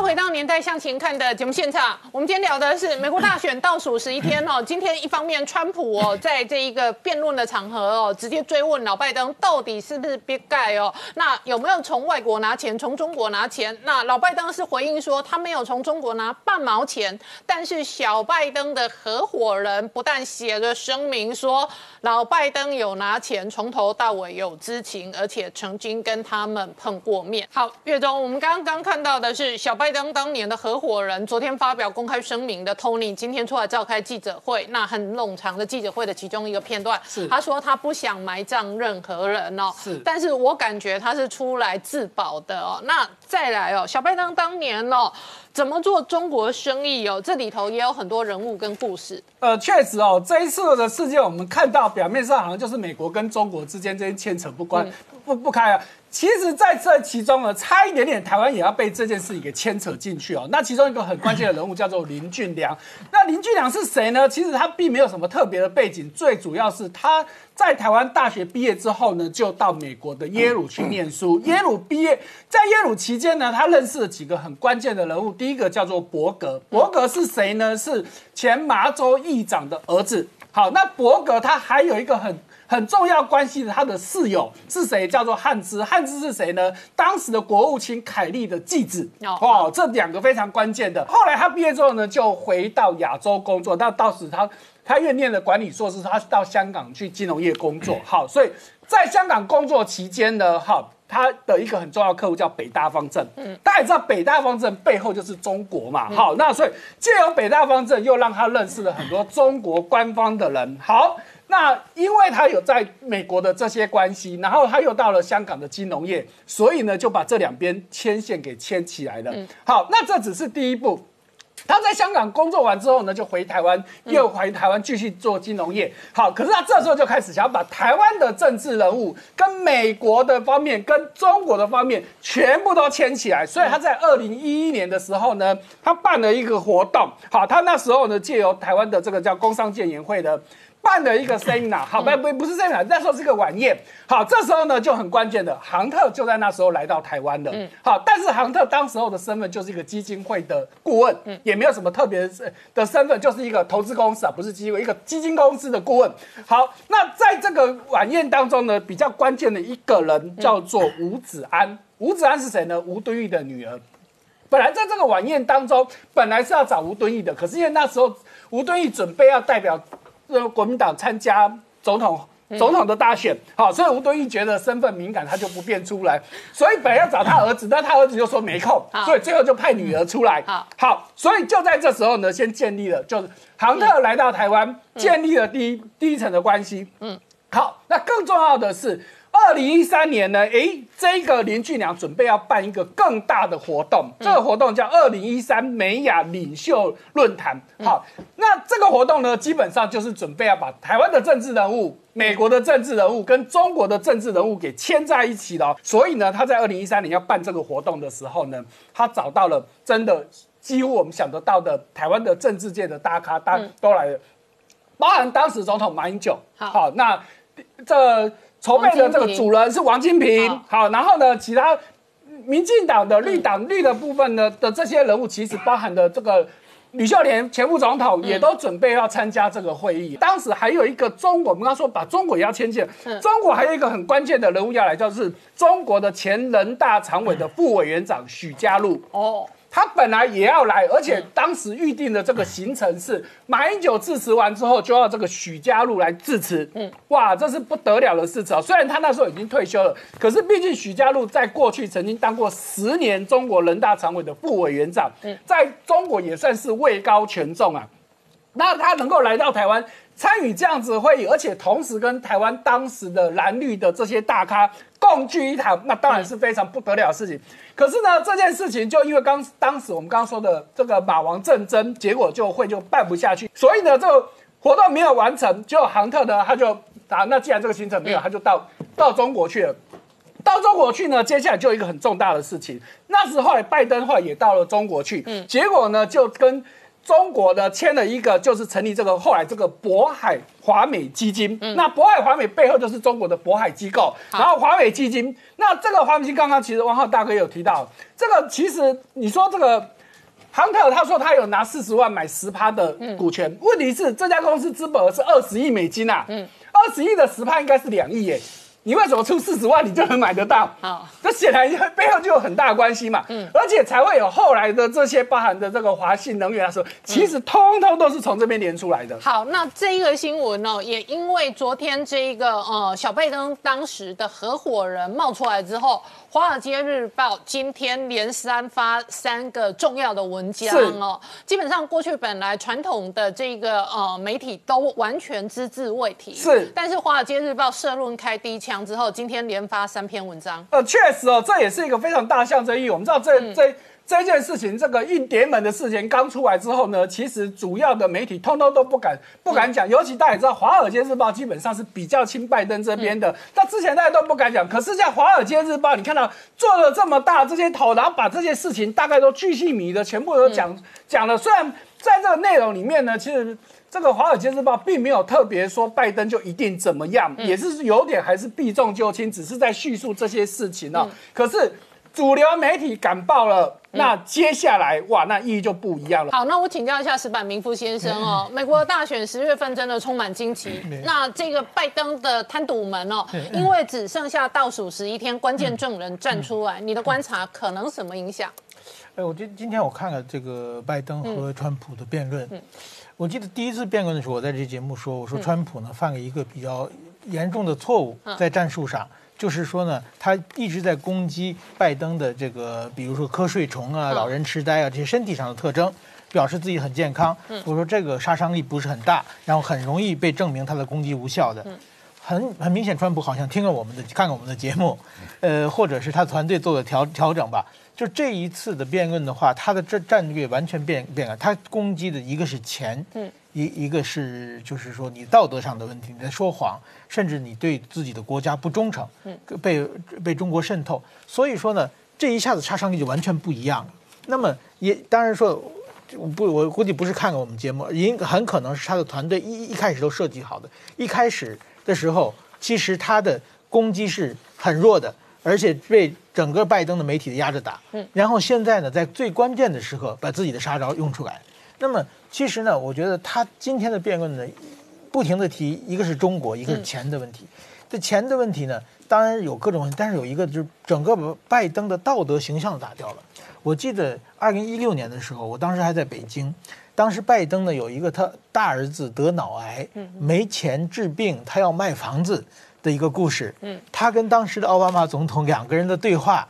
Speaker 1: 回到年代向前看的节目现场，我们今天聊的是美国大选倒数十一天哦。今天一方面，川普哦，在这一个辩论的场合哦，直接追问老拜登到底是不是 Big Guy 哦，那有没有从外国拿钱，从中国拿钱？那老拜登是回应说他没有从中国拿半毛钱，但是小拜登的合伙人不但写了声明说老拜登有拿钱，从头到尾有知情，而且曾经跟他们碰过面。好，岳中，我们刚刚看到的是小拜登当。当年的合伙人昨天发表公开声明的 Tony，今天出来召开记者会，那很冗长的记者会的其中一个片段，
Speaker 5: 是
Speaker 1: 他说他不想埋葬任何人哦，
Speaker 5: 是，
Speaker 1: 但是我感觉他是出来自保的哦。那再来哦，小拜登当年哦。怎么做中国生意哦？这里头也有很多人物跟故事。
Speaker 8: 呃，确实哦，这一次的事件，我们看到表面上好像就是美国跟中国之间这些牵扯不关不不开啊。其实在这其中呢，差一点点，台湾也要被这件事情给牵扯进去哦。那其中一个很关键的人物叫做林俊良。那林俊良是谁呢？其实他并没有什么特别的背景，最主要是他。在台湾大学毕业之后呢，就到美国的耶鲁去念书。耶鲁毕业，在耶鲁期间呢，他认识了几个很关键的人物。第一个叫做伯格，伯格是谁呢？是前麻州议长的儿子。好，那伯格他还有一个很很重要关系的，他的室友是谁？叫做汉兹。汉兹是谁呢？当时的国务卿凯利的继子。哦，这两个非常关键的。后来他毕业之后呢，就回到亚洲工作。那到时他。他越念了管理硕士，他到香港去金融业工作。好，所以在香港工作期间呢，哈，他的一个很重要客户叫北大方正。嗯，大家也知道北大方正背后就是中国嘛。好，那所以借由北大方正，又让他认识了很多中国官方的人。好，那因为他有在美国的这些关系，然后他又到了香港的金融业，所以呢就把这两边牵线给牵起来了。好，那这只是第一步。他在香港工作完之后呢，就回台湾，又回台湾继续做金融业。好，可是他这时候就开始想要把台湾的政治人物跟美国的方面、跟中国的方面全部都牵起来。所以他在二零一一年的时候呢，他办了一个活动。好，他那时候呢，借由台湾的这个叫工商建研会的。办的一个 seminar，好，不不不是 seminar，那时候是个晚宴。好，这时候呢就很关键的，杭特就在那时候来到台湾了。嗯，好，但是杭特当时候的身份就是一个基金会的顾问，嗯，也没有什么特别的身份，就是一个投资公司啊，不是基金会，一个基金公司的顾问。好，那在这个晚宴当中呢，比较关键的一个人叫做吴子安。吴子安是谁呢？吴敦义的女儿。本来在这个晚宴当中，本来是要找吴敦义的，可是因为那时候吴敦义准备要代表。这国民党参加总统总统的大选，好，所以吴敦义觉得身份敏感，他就不便出来，所以本来要找他儿子，但他儿子又说没空，所以最后就派女儿出来。好，所以就在这时候呢，先建立了，就是杭特来到台湾，建立了第一第一层的关系。嗯，好，那更重要的是。二零一三年呢，诶，这个林俊良准备要办一个更大的活动，这个活动叫二零一三美雅领袖论坛。好，那这个活动呢，基本上就是准备要把台湾的政治人物、美国的政治人物跟中国的政治人物给牵在一起了。所以呢，他在二零一三年要办这个活动的时候呢，他找到了真的几乎我们想得到的台湾的政治界的大咖，大都来了，包含当时总统马英九。好，那这。筹备的这个主人是王金平，好，然后呢，其他民进党的绿党绿的部分呢的这些人物，其实包含的这个吕秀莲前副总统也都准备要参加这个会议。当时还有一个中国，我们刚说把中国也要牵进，中国还有一个很关键的人物要来，就是中国的前人大常委的副委员长许家路。哦。他本来也要来，而且当时预定的这个行程是马英九致辞完之后，就要这个许家路来致辞。嗯，哇，这是不得了的事情啊！虽然他那时候已经退休了，可是毕竟许家路在过去曾经当过十年中国人大常委的副委员长，在中国也算是位高权重啊。那他能够来到台湾。参与这样子会议，而且同时跟台湾当时的蓝绿的这些大咖共聚一堂，那当然是非常不得了的事情。可是呢，这件事情就因为刚当时我们刚刚说的这个马王政争，结果就会就办不下去，所以呢，这个活动没有完成。就杭特呢，他就啊，那既然这个行程没有，他就到到中国去了。到中国去呢，接下来就一个很重大的事情。那时候拜登后来也到了中国去，嗯，结果呢就跟。中国呢签了一个，就是成立这个后来这个渤海华美基金。那渤海华美背后就是中国的渤海机构，然后华美基金。那这个华美基金刚刚其实汪浩大哥有提到，这个其实你说这个杭特他说他有拿四十万买十趴的股权，问题是这家公司资本额是二十亿美金啊，二十亿的十趴应该是两亿耶。你为什么出四十万，你就能买得到？好，这显然背后就有很大的关系嘛。嗯，而且才会有后来的这些包含的这个华信能源的时候，其实通通都是从这边连出来的。
Speaker 1: 好，那这一个新闻呢，也因为昨天这一个呃小拜登当时的合伙人冒出来之后。《华尔街日报》今天连三发三个重要的文章哦，基本上过去本来传统的这个呃媒体都完全只字未提，
Speaker 8: 是。
Speaker 1: 但是《华尔街日报》社论开第一枪之后，今天连发三篇文章。
Speaker 8: 呃，确实哦，这也是一个非常大象征意义。我们知道这这。这件事情，这个印碟门的事情刚出来之后呢，其实主要的媒体通通都不敢不敢讲，尤其大家也知道，《华尔街日报》基本上是比较亲拜登这边的，那之前大家都不敢讲。可是，像《华尔街日报》，你看到做了这么大这些头，然后把这些事情大概都巨细靡的全部都讲讲了。虽然在这个内容里面呢，其实这个《华尔街日报》并没有特别说拜登就一定怎么样，也是有点还是避重就轻，只是在叙述这些事情呢。可是。主流媒体敢报了，那接下来哇，那意义就不一样了。
Speaker 1: 好，那我请教一下石板明夫先生哦，美国大选十月份真的充满惊奇。那这个拜登的贪赌门哦，因为只剩下倒数十一天，关键证人站出来，你的观察可能什么影响？
Speaker 6: 哎，我今今天我看了这个拜登和川普的辩论，我记得第一次辩论的时候，我在这节目说，我说川普呢犯了一个比较严重的错误，在战术上。就是说呢，他一直在攻击拜登的这个，比如说瞌睡虫啊、老人痴呆啊这些身体上的特征，表示自己很健康。我说这个杀伤力不是很大，然后很容易被证明他的攻击无效的。很很明显，川普好像听了我们的，看了我们的节目，呃，或者是他团队做的调调整吧。就这一次的辩论的话，他的战战略完全变变了。他攻击的一个是钱，嗯，一一个是就是说你道德上的问题，你在说谎，甚至你对自己的国家不忠诚，嗯，被被中国渗透。所以说呢，这一下子杀伤力就完全不一样了。那么也当然说，不，我估计不是看了我们节目，应很可能是他的团队一一开始都设计好的。一开始的时候，其实他的攻击是很弱的。而且被整个拜登的媒体压着打，嗯，然后现在呢，在最关键的时刻把自己的杀招用出来。那么其实呢，我觉得他今天的辩论呢，不停的提一个是中国，一个是钱的问题。这钱的问题呢，当然有各种问题，但是有一个就是整个拜登的道德形象打掉了。我记得二零一六年的时候，我当时还在北京，当时拜登呢有一个他大儿子得脑癌，没钱治病，他要卖房子。的一个故事，嗯，他跟当时的奥巴马总统两个人的对话，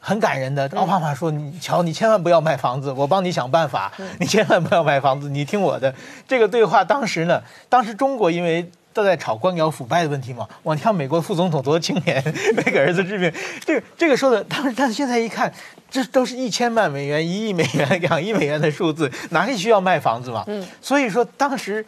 Speaker 6: 很感人的。奥巴马说：“你瞧，你千万不要卖房子，我帮你想办法。你千万不要卖房子，你听我的。”这个对话当时呢，当时中国因为都在炒官僚腐败的问题嘛，我看美国副总统多青年，没 给儿子治病。这个这个说的，当时但是现在一看，这都是一千万美元、一亿美元、两亿美元的数字，哪里需要卖房子嘛？嗯，所以说当时。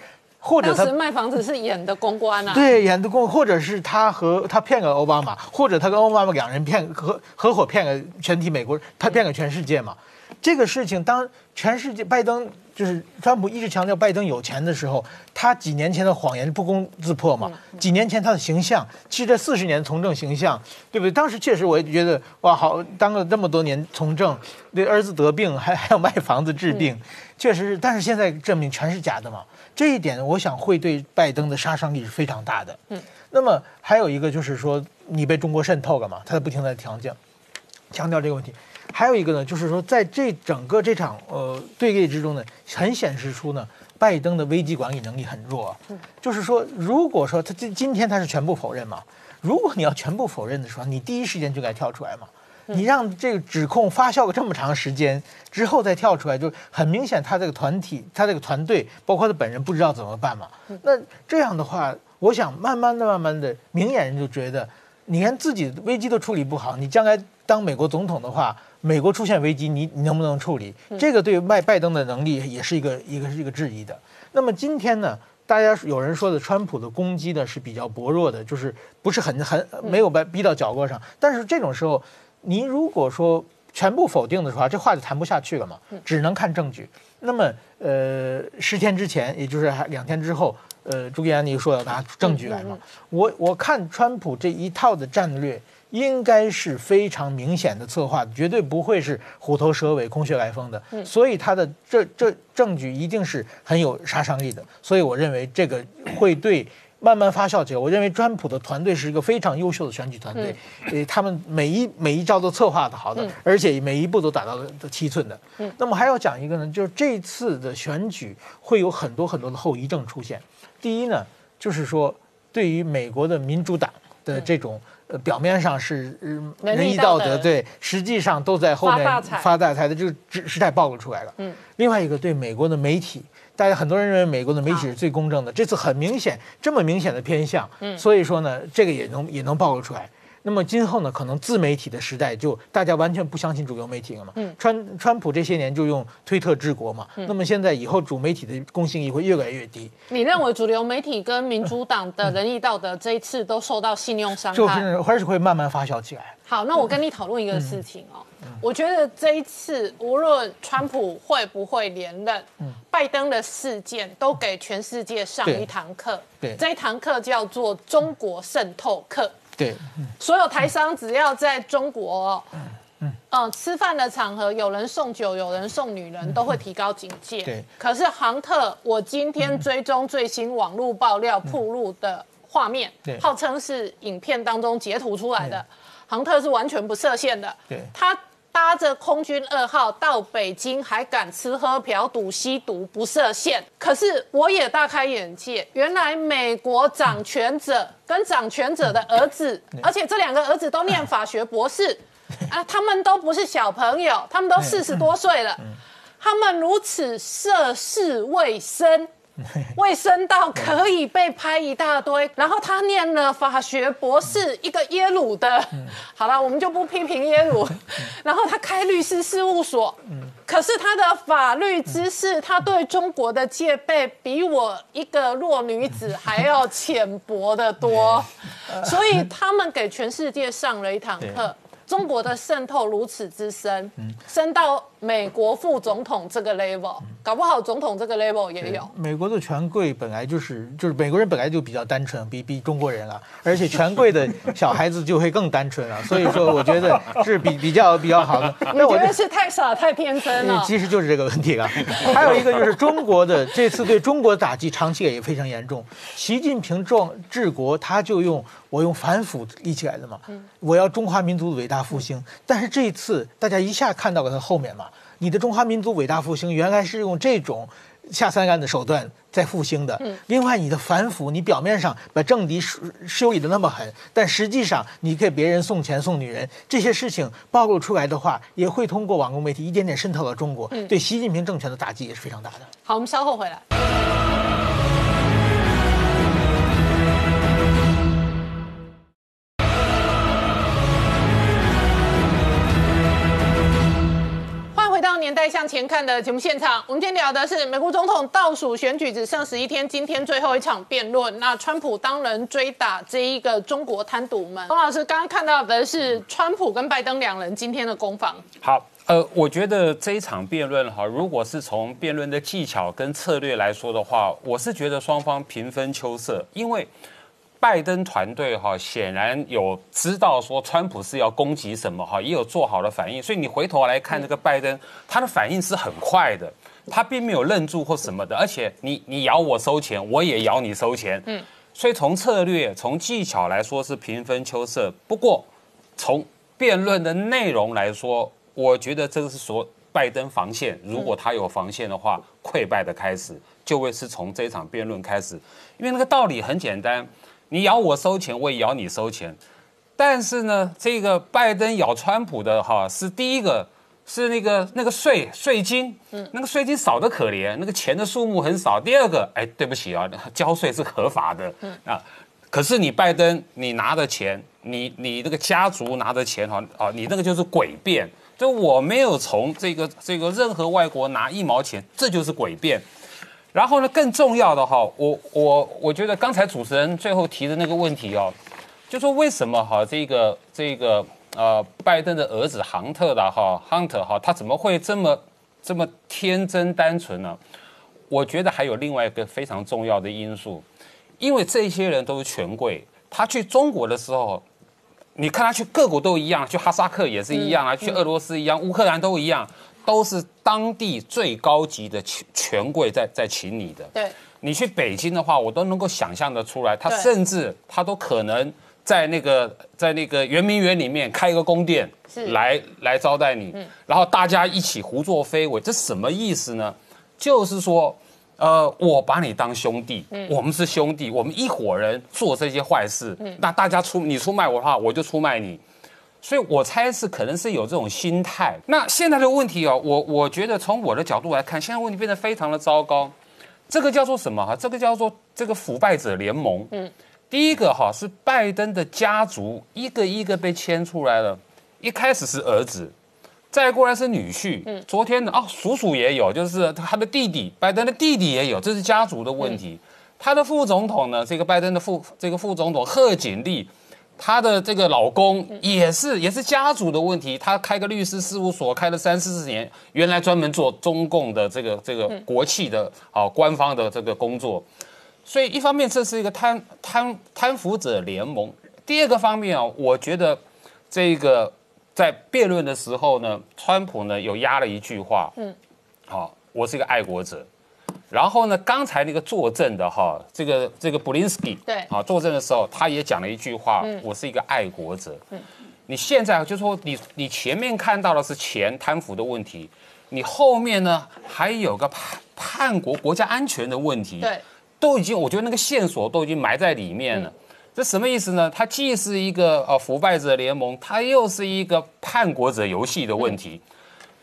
Speaker 6: 或者
Speaker 1: 当时卖房子是演的公关啊，
Speaker 6: 对，演的公，或者是他和他骗个奥巴马，或者他跟奥巴马两人骗合合伙骗了全体美国，他骗了全世界嘛。这个事情当全世界拜登就是川普一直强调拜登有钱的时候，他几年前的谎言不攻自破嘛。几年前他的形象，其实这四十年从政形象，对不对？当时确实我也觉得哇，好当了这么多年从政，那儿子得病还还要卖房子治病，确实是。但是现在证明全是假的嘛。这一点，我想会对拜登的杀伤力是非常大的。嗯，那么还有一个就是说，你被中国渗透了嘛？他在不停的强调强调这个问题。还有一个呢，就是说，在这整个这场呃对立之中呢，很显示出呢，拜登的危机管理能力很弱。嗯，就是说，如果说他今今天他是全部否认嘛，如果你要全部否认的时候，你第一时间就该跳出来嘛。你让这个指控发酵了这么长时间之后再跳出来，就很明显，他这个团体、他这个团队，包括他本人，不知道怎么办嘛。那这样的话，我想慢慢的、慢慢的，明眼人就觉得，你连自己危机都处理不好，你将来当美国总统的话，美国出现危机，你你能不能处理？这个对拜拜登的能力也是一个一个是一个质疑的。那么今天呢，大家有人说的，川普的攻击呢是比较薄弱的，就是不是很很没有被逼到角落上。但是这种时候。您如果说全部否定的话，这话就谈不下去了嘛，只能看证据。那么，呃，十天之前，也就是还两天之后，呃，朱利安尼说要拿出证据来嘛。我我看川普这一套的战略，应该是非常明显的策划，绝对不会是虎头蛇尾、空穴来风的。所以他的这这证据一定是很有杀伤力的。所以我认为这个会对。慢慢发酵起来，我认为川普的团队是一个非常优秀的选举团队，呃，他们每一每一招都策划的好的，而且每一步都打到了七寸的。那么还要讲一个呢，就是这次的选举会有很多很多的后遗症出现。第一呢，就是说对于美国的民主党的这种呃表面上是仁义道德，对，实际上都在后面发大财的这个时代暴露出来了。嗯，另外一个对美国的媒体。大家很多人认为美国的媒体是最公正的，这次很明显这么明显的偏向，嗯所以说呢，这个也能也能暴露出来。那么今后呢，可能自媒体的时代就大家完全不相信主流媒体了嘛。嗯川川普这些年就用推特治国嘛，那么现在以后主媒体的公信力会越来越低。
Speaker 1: 你认为主流媒体跟民主党的仁义道德这一次都受到信用伤害？
Speaker 6: 就是还是会慢慢发酵起来。
Speaker 1: 好，那我跟你讨论一个事情哦。我觉得这一次，无论川普会不会连任，拜登的事件都给全世界上一堂课。
Speaker 6: 对，
Speaker 1: 这一堂课叫做中国渗透课。
Speaker 6: 对，
Speaker 1: 所有台商只要在中国，嗯。嗯，吃饭的场合有人送酒，有人送女人，都会提高警戒。
Speaker 6: 对，
Speaker 1: 可是杭特，我今天追踪最新网络爆料铺路的画面，号称是影片当中截图出来的，杭特是完全不设限的。
Speaker 6: 对，
Speaker 1: 他。搭着空军二号到北京，还敢吃喝嫖赌吸毒不设限。可是我也大开眼界，原来美国掌权者跟掌权者的儿子，而且这两个儿子都念法学博士 啊，他们都不是小朋友，他们都四十多岁了，他们如此涉世未深，卫生到可以被拍一大堆，然后他念了法学博士，一个耶鲁的，好了，我们就不批评耶鲁，然后他开律师事务所，可是他的法律知识，他对中国的戒备比我一个弱女子还要浅薄的多，所以他们给全世界上了一堂课。中国的渗透如此之深，深到美国副总统这个 level，搞不好总统这个 level 也有。
Speaker 6: 美国的权贵本来就是就是美国人本来就比较单纯，比比中国人啊，而且权贵的 小孩子就会更单纯了。所以说，我觉得是比比较比较好的。
Speaker 1: 那我觉得是太傻太天真了？
Speaker 6: 其实就是这个问题啊。还有一个就是中国的这次对中国的打击长期也非常严重。习近平壮治国，他就用。我用反腐立起来的嘛，我要中华民族的伟大复兴。但是这一次，大家一下看到了他后面嘛，你的中华民族伟大复兴原来是用这种下三滥的手段在复兴的。另外，你的反腐，你表面上把政敌修理的那么狠，但实际上你给别人送钱送女人这些事情暴露出来的话，也会通过网络媒体一点点渗透到中国，对习近平政权的打击也是非常大的。
Speaker 1: 好，我们稍后回来。看的节目现场，我们今天聊的是美国总统倒数选举只剩十一天，今天最后一场辩论。那川普当人追打这一个中国贪渎们，董老师刚刚看到的是川普跟拜登两人今天的攻防。
Speaker 9: 好，呃，我觉得这一场辩论哈，如果是从辩论的技巧跟策略来说的话，我是觉得双方平分秋色，因为。拜登团队哈显然有知道说川普是要攻击什么哈，也有做好的反应，所以你回头来看这个拜登，他的反应是很快的，他并没有愣住或什么的，而且你你咬我收钱，我也咬你收钱，嗯，所以从策略从技巧来说是平分秋色。不过从辩论的内容来说，我觉得这个是说拜登防线，如果他有防线的话，溃败的开始就会是从这场辩论开始，因为那个道理很简单。你咬我收钱，我也咬你收钱，但是呢，这个拜登咬川普的哈是第一个，是那个那个税税金，嗯，那个税金少的可怜，那个钱的数目很少。第二个，哎，对不起啊，交税是合法的，嗯啊，可是你拜登，你拿的钱，你你这个家族拿的钱哈啊，你那个就是诡辩，就我没有从这个这个任何外国拿一毛钱，这就是诡辩。然后呢，更重要的哈，我我我觉得刚才主持人最后提的那个问题哦，就说为什么哈这个这个呃拜登的儿子杭特的哈 Hunter 哈，他怎么会这么这么天真单纯呢？我觉得还有另外一个非常重要的因素，因为这些人都是权贵，他去中国的时候，你看他去各国都一样，去哈萨克也是一样啊，去俄罗斯一样，乌克兰都一样。都是当地最高级的权权贵在在请你的。
Speaker 1: 对，
Speaker 9: 你去北京的话，我都能够想象得出来，他甚至他都可能在那个在那个圆明园里面开一个宫殿，来来招待你，然后大家一起胡作非为，这什么意思呢？就是说，呃，我把你当兄弟，我们是兄弟，我们一伙人做这些坏事，那大家出你出卖我的话，我就出卖你。所以我猜是可能是有这种心态。那现在的问题哦，我我觉得从我的角度来看，现在问题变得非常的糟糕。这个叫做什么哈？这个叫做这个腐败者联盟。嗯，第一个哈是拜登的家族一个一个被牵出来了。一开始是儿子，再过来是女婿。嗯，昨天的哦，叔叔也有，就是他的弟弟，拜登的弟弟也有，这是家族的问题。他的副总统呢，这个拜登的副这个副总统贺锦丽。她的这个老公也是也是家族的问题，他开个律师事务所开了三四十年，原来专门做中共的这个这个国企的啊官方的这个工作，所以一方面这是一个贪贪贪腐者联盟，第二个方面啊，我觉得这个在辩论的时候呢，川普呢有压了一句话，嗯，好，我是一个爱国者。然后呢？刚才那个作证的哈，这个这个布林斯基，
Speaker 1: 对，
Speaker 9: 啊，作证的时候他也讲了一句话：，我是一个爱国者。嗯，你现在就说你你前面看到的是钱贪腐的问题，你后面呢还有个叛叛国国家安全的问题，
Speaker 1: 对，
Speaker 9: 都已经我觉得那个线索都已经埋在里面了。这什么意思呢？它既是一个呃腐败者联盟，它又是一个叛国者游戏的问题。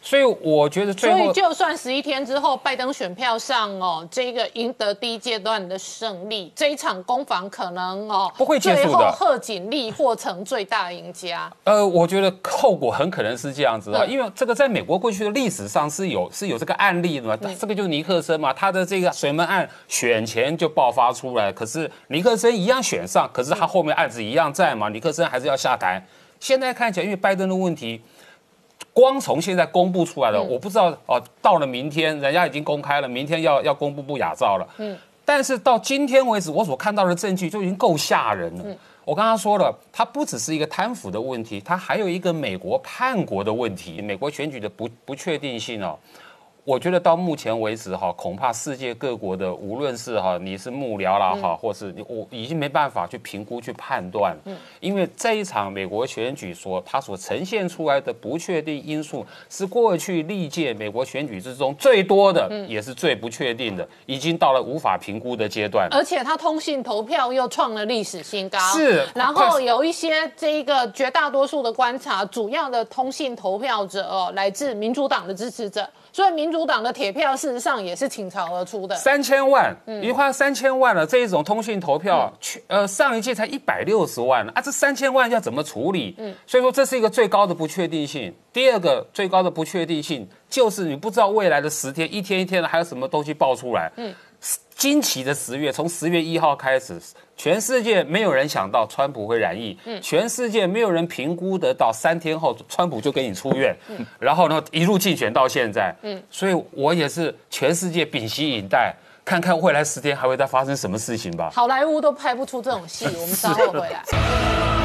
Speaker 9: 所以我觉得最后，
Speaker 1: 所以就算十一天之后拜登选票上哦，这个赢得第一阶段的胜利，这一场攻防可能哦
Speaker 9: 不会结束的。
Speaker 1: 最后贺锦丽或成最大赢家。
Speaker 9: 呃，我觉得后果很可能是这样子啊，因为这个在美国过去的历史上是有是有这个案例的嘛，这个就是尼克森嘛，他的这个水门案选前就爆发出来，可是尼克森一样选上，可是他后面案子一样在嘛，尼克森还是要下台。现在看起来，因为拜登的问题。光从现在公布出来的，我不知道哦。到了明天，人家已经公开了，明天要要公布不雅照了。嗯，但是到今天为止，我所看到的证据就已经够吓人了。我刚刚说了，它不只是一个贪腐的问题，它还有一个美国叛国的问题，美国选举的不不确定性哦。我觉得到目前为止哈，恐怕世界各国的无论是哈你是幕僚啦哈，或是我已经没办法去评估去判断，嗯，因为这一场美国选举所它所呈现出来的不确定因素是过去历届美国选举之中最多的，也是最不确定的，已经到了无法评估的阶段。
Speaker 1: 而且它通信投票又创了历史新高，
Speaker 9: 是。
Speaker 1: 然后有一些这一个绝大多数的观察，主要的通信投票者哦，来自民主党的支持者。所以民主党的铁票事实上也是倾巢而出的，
Speaker 9: 三千万，已经花三千万了。这一种通讯投票，去呃上一届才一百六十万啊，这三千万要怎么处理？嗯，所以说这是一个最高的不确定性。第二个最高的不确定性就是你不知道未来的十天，一天一天的还有什么东西爆出来。嗯。惊奇的十月，从十月一号开始，全世界没有人想到川普会染疫，嗯，全世界没有人评估得到三天后川普就给你出院，嗯，然后呢一路竞选到现在，嗯，所以我也是全世界屏息以待，看看未来十天还会再发生什么事情吧。
Speaker 1: 好莱坞都拍不出这种戏，我们稍后回来。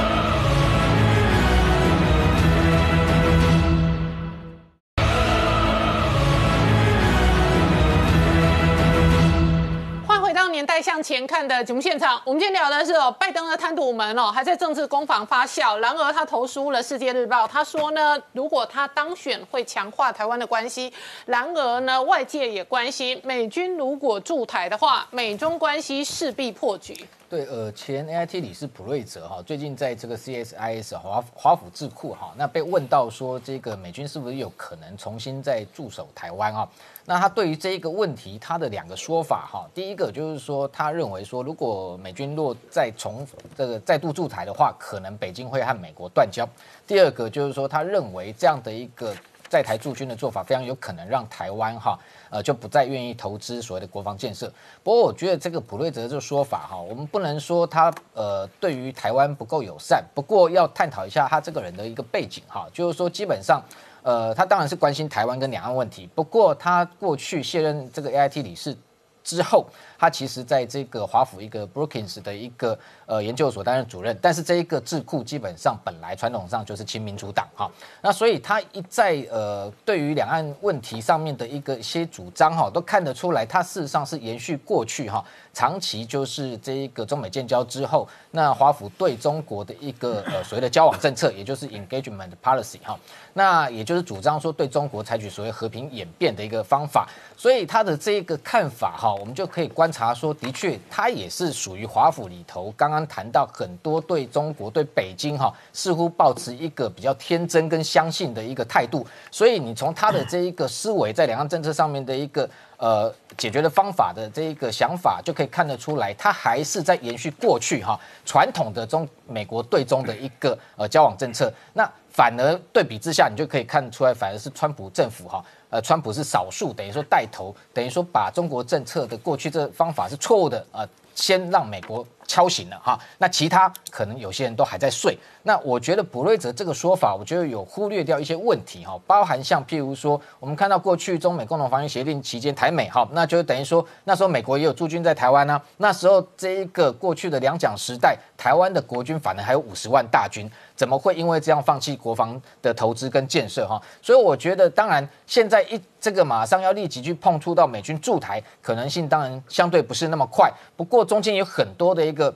Speaker 1: 前看的节目现场，我们今天聊的是哦，拜登的贪渎门哦，还在政治攻防发酵。然而他投书了《世界日报》，他说呢，如果他当选会强化台湾的关系。然而呢，外界也关心，美军如果驻台的话，美中关系势必破局。
Speaker 5: 对，呃，前 A I T 理事普瑞泽哈，最近在这个 C S I S 华华府智库哈，那被问到说，这个美军是不是有可能重新再驻守台湾啊？那他对于这一个问题，他的两个说法哈，第一个就是说，他认为说，如果美军若再重这个再度驻台的话，可能北京会和美国断交。第二个就是说，他认为这样的一个在台驻军的做法，非常有可能让台湾哈。呃，就不再愿意投资所谓的国防建设。不过，我觉得这个普瑞泽这个说法哈，我们不能说他呃对于台湾不够友善。不过，要探讨一下他这个人的一个背景哈，就是说基本上，呃，他当然是关心台湾跟两岸问题。不过，他过去卸任这个 A I T 理事之后。他其实在这个华府一个 Brookings 的一个呃研究所担任主任，但是这一个智库基本上本来传统上就是亲民主党哈，那所以他一在呃对于两岸问题上面的一个一些主张哈，都看得出来，他事实上是延续过去哈，长期就是这一个中美建交之后，那华府对中国的一个呃所谓的交往政策，也就是 engagement policy 哈，那也就是主张说对中国采取所谓和平演变的一个方法，所以他的这一个看法哈，我们就可以观查说，的确，他也是属于华府里头。刚刚谈到很多对中国、对北京，哈，似乎保持一个比较天真跟相信的一个态度。所以，你从他的这一个思维，在两岸政策上面的一个呃解决的方法的这一个想法，就可以看得出来，他还是在延续过去哈传统的中美国对中的一个呃交往政策。那反而对比之下，你就可以看出来，反而是川普政府哈。呃，川普是少数，等于说带头，等于说把中国政策的过去这方法是错误的啊，先让美国。敲醒了哈，那其他可能有些人都还在睡。那我觉得普瑞泽这个说法，我觉得有忽略掉一些问题哈，包含像譬如说，我们看到过去中美共同防御协定期间，台美哈，那就等于说那时候美国也有驻军在台湾呢。那时候这一个过去的两蒋时代，台湾的国军反而还有五十万大军，怎么会因为这样放弃国防的投资跟建设哈？所以我觉得，当然现在一这个马上要立即去碰触到美军驻台可能性，当然相对不是那么快。不过中间有很多的一个。个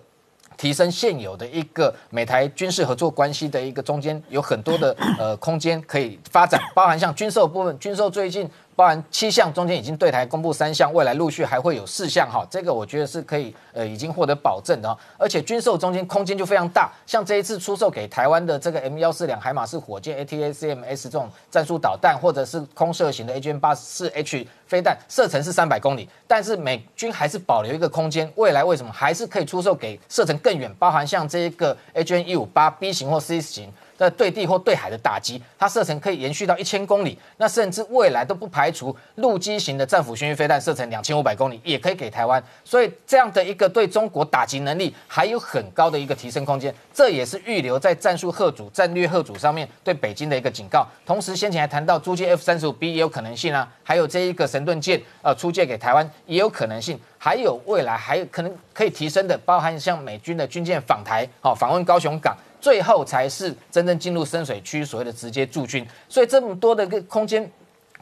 Speaker 5: 提升现有的一个美台军事合作关系的一个中间有很多的呃空间可以发展，包含像军售部分，军售最近包含七项，中间已经对台公布三项，未来陆续还会有四项哈，这个我觉得是可以呃已经获得保证的，而且军售中间空间就非常大，像这一次出售给台湾的这个 M 幺四两海马式火箭 ATACMS 这种战术导弹，或者是空射型的 AGM 八四 H 飞弹，射程是三百公里，但是美军还是保留一个空间，未来为什么还是可以出售给射程更远，包含像这一个 AGM 一五八 B 型或 C 型。的对地或对海的打击，它射程可以延续到一千公里，那甚至未来都不排除陆基型的战斧巡弋飞弹射程两千五百公里也可以给台湾，所以这样的一个对中国打击能力还有很高的一个提升空间，这也是预留在战术贺主、战略贺主上面对北京的一个警告。同时，先前还谈到租借 F 三十五 B 也有可能性啊，还有这一个神盾舰呃出借给台湾也有可能性，还有未来还有可能可以提升的，包含像美军的军舰访台，好访问高雄港。最后才是真正进入深水区，所谓的直接驻军。所以这么多的个空间。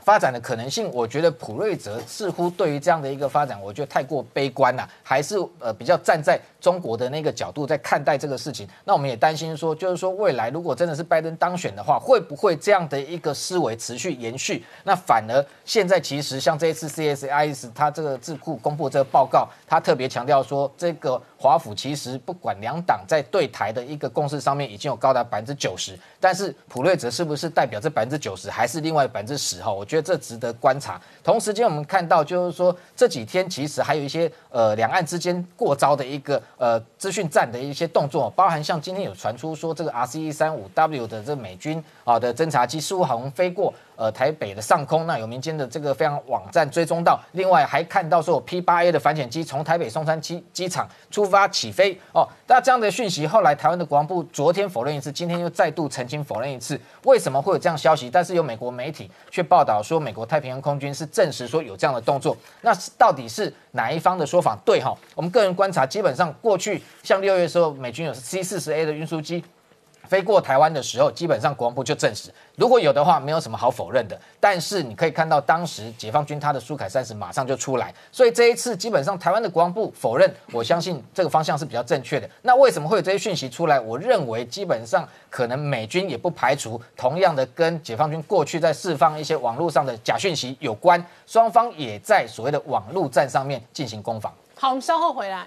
Speaker 5: 发展的可能性，我觉得普瑞泽似乎对于这样的一个发展，我觉得太过悲观了，还是呃比较站在中国的那个角度在看待这个事情。那我们也担心说，就是说未来如果真的是拜登当选的话，会不会这样的一个思维持续延续？那反而现在其实像这一次 CSIS 它这个智库公布这个报告，它特别强调说，这个华府其实不管两党在对台的一个共识上面已经有高达百分之九十，但是普瑞泽是不是代表这百分之九十，还是另外百分之十？哈，我。觉得这值得观察。同时间，我们看到就是说这几天其实还有一些呃两岸之间过招的一个呃资讯站的一些动作，包含像今天有传出说这个 R C E 三五 W 的这美军啊的侦察机似乎好像飞过。呃，台北的上空，那有民间的这个非常网站追踪到，另外还看到说 P 八 A 的反潜机从台北松山机机场出发起飞哦。那这样的讯息，后来台湾的国防部昨天否认一次，今天又再度澄清否认一次。为什么会有这样消息？但是有美国媒体却报道说，美国太平洋空军是证实说有这样的动作。那到底是哪一方的说法对哈？我们个人观察，基本上过去像六月的时候，美军有 C 四十 A 的运输机。飞过台湾的时候，基本上国防部就证实，如果有的话，没有什么好否认的。但是你可以看到，当时解放军他的苏凯三十马上就出来，所以这一次基本上台湾的国防部否认，我相信这个方向是比较正确的。那为什么会有这些讯息出来？我认为基本上可能美军也不排除同样的跟解放军过去在释放一些网络上的假讯息有关，双方也在所谓的网络战上面进行攻防。
Speaker 1: 好，我们稍后回来。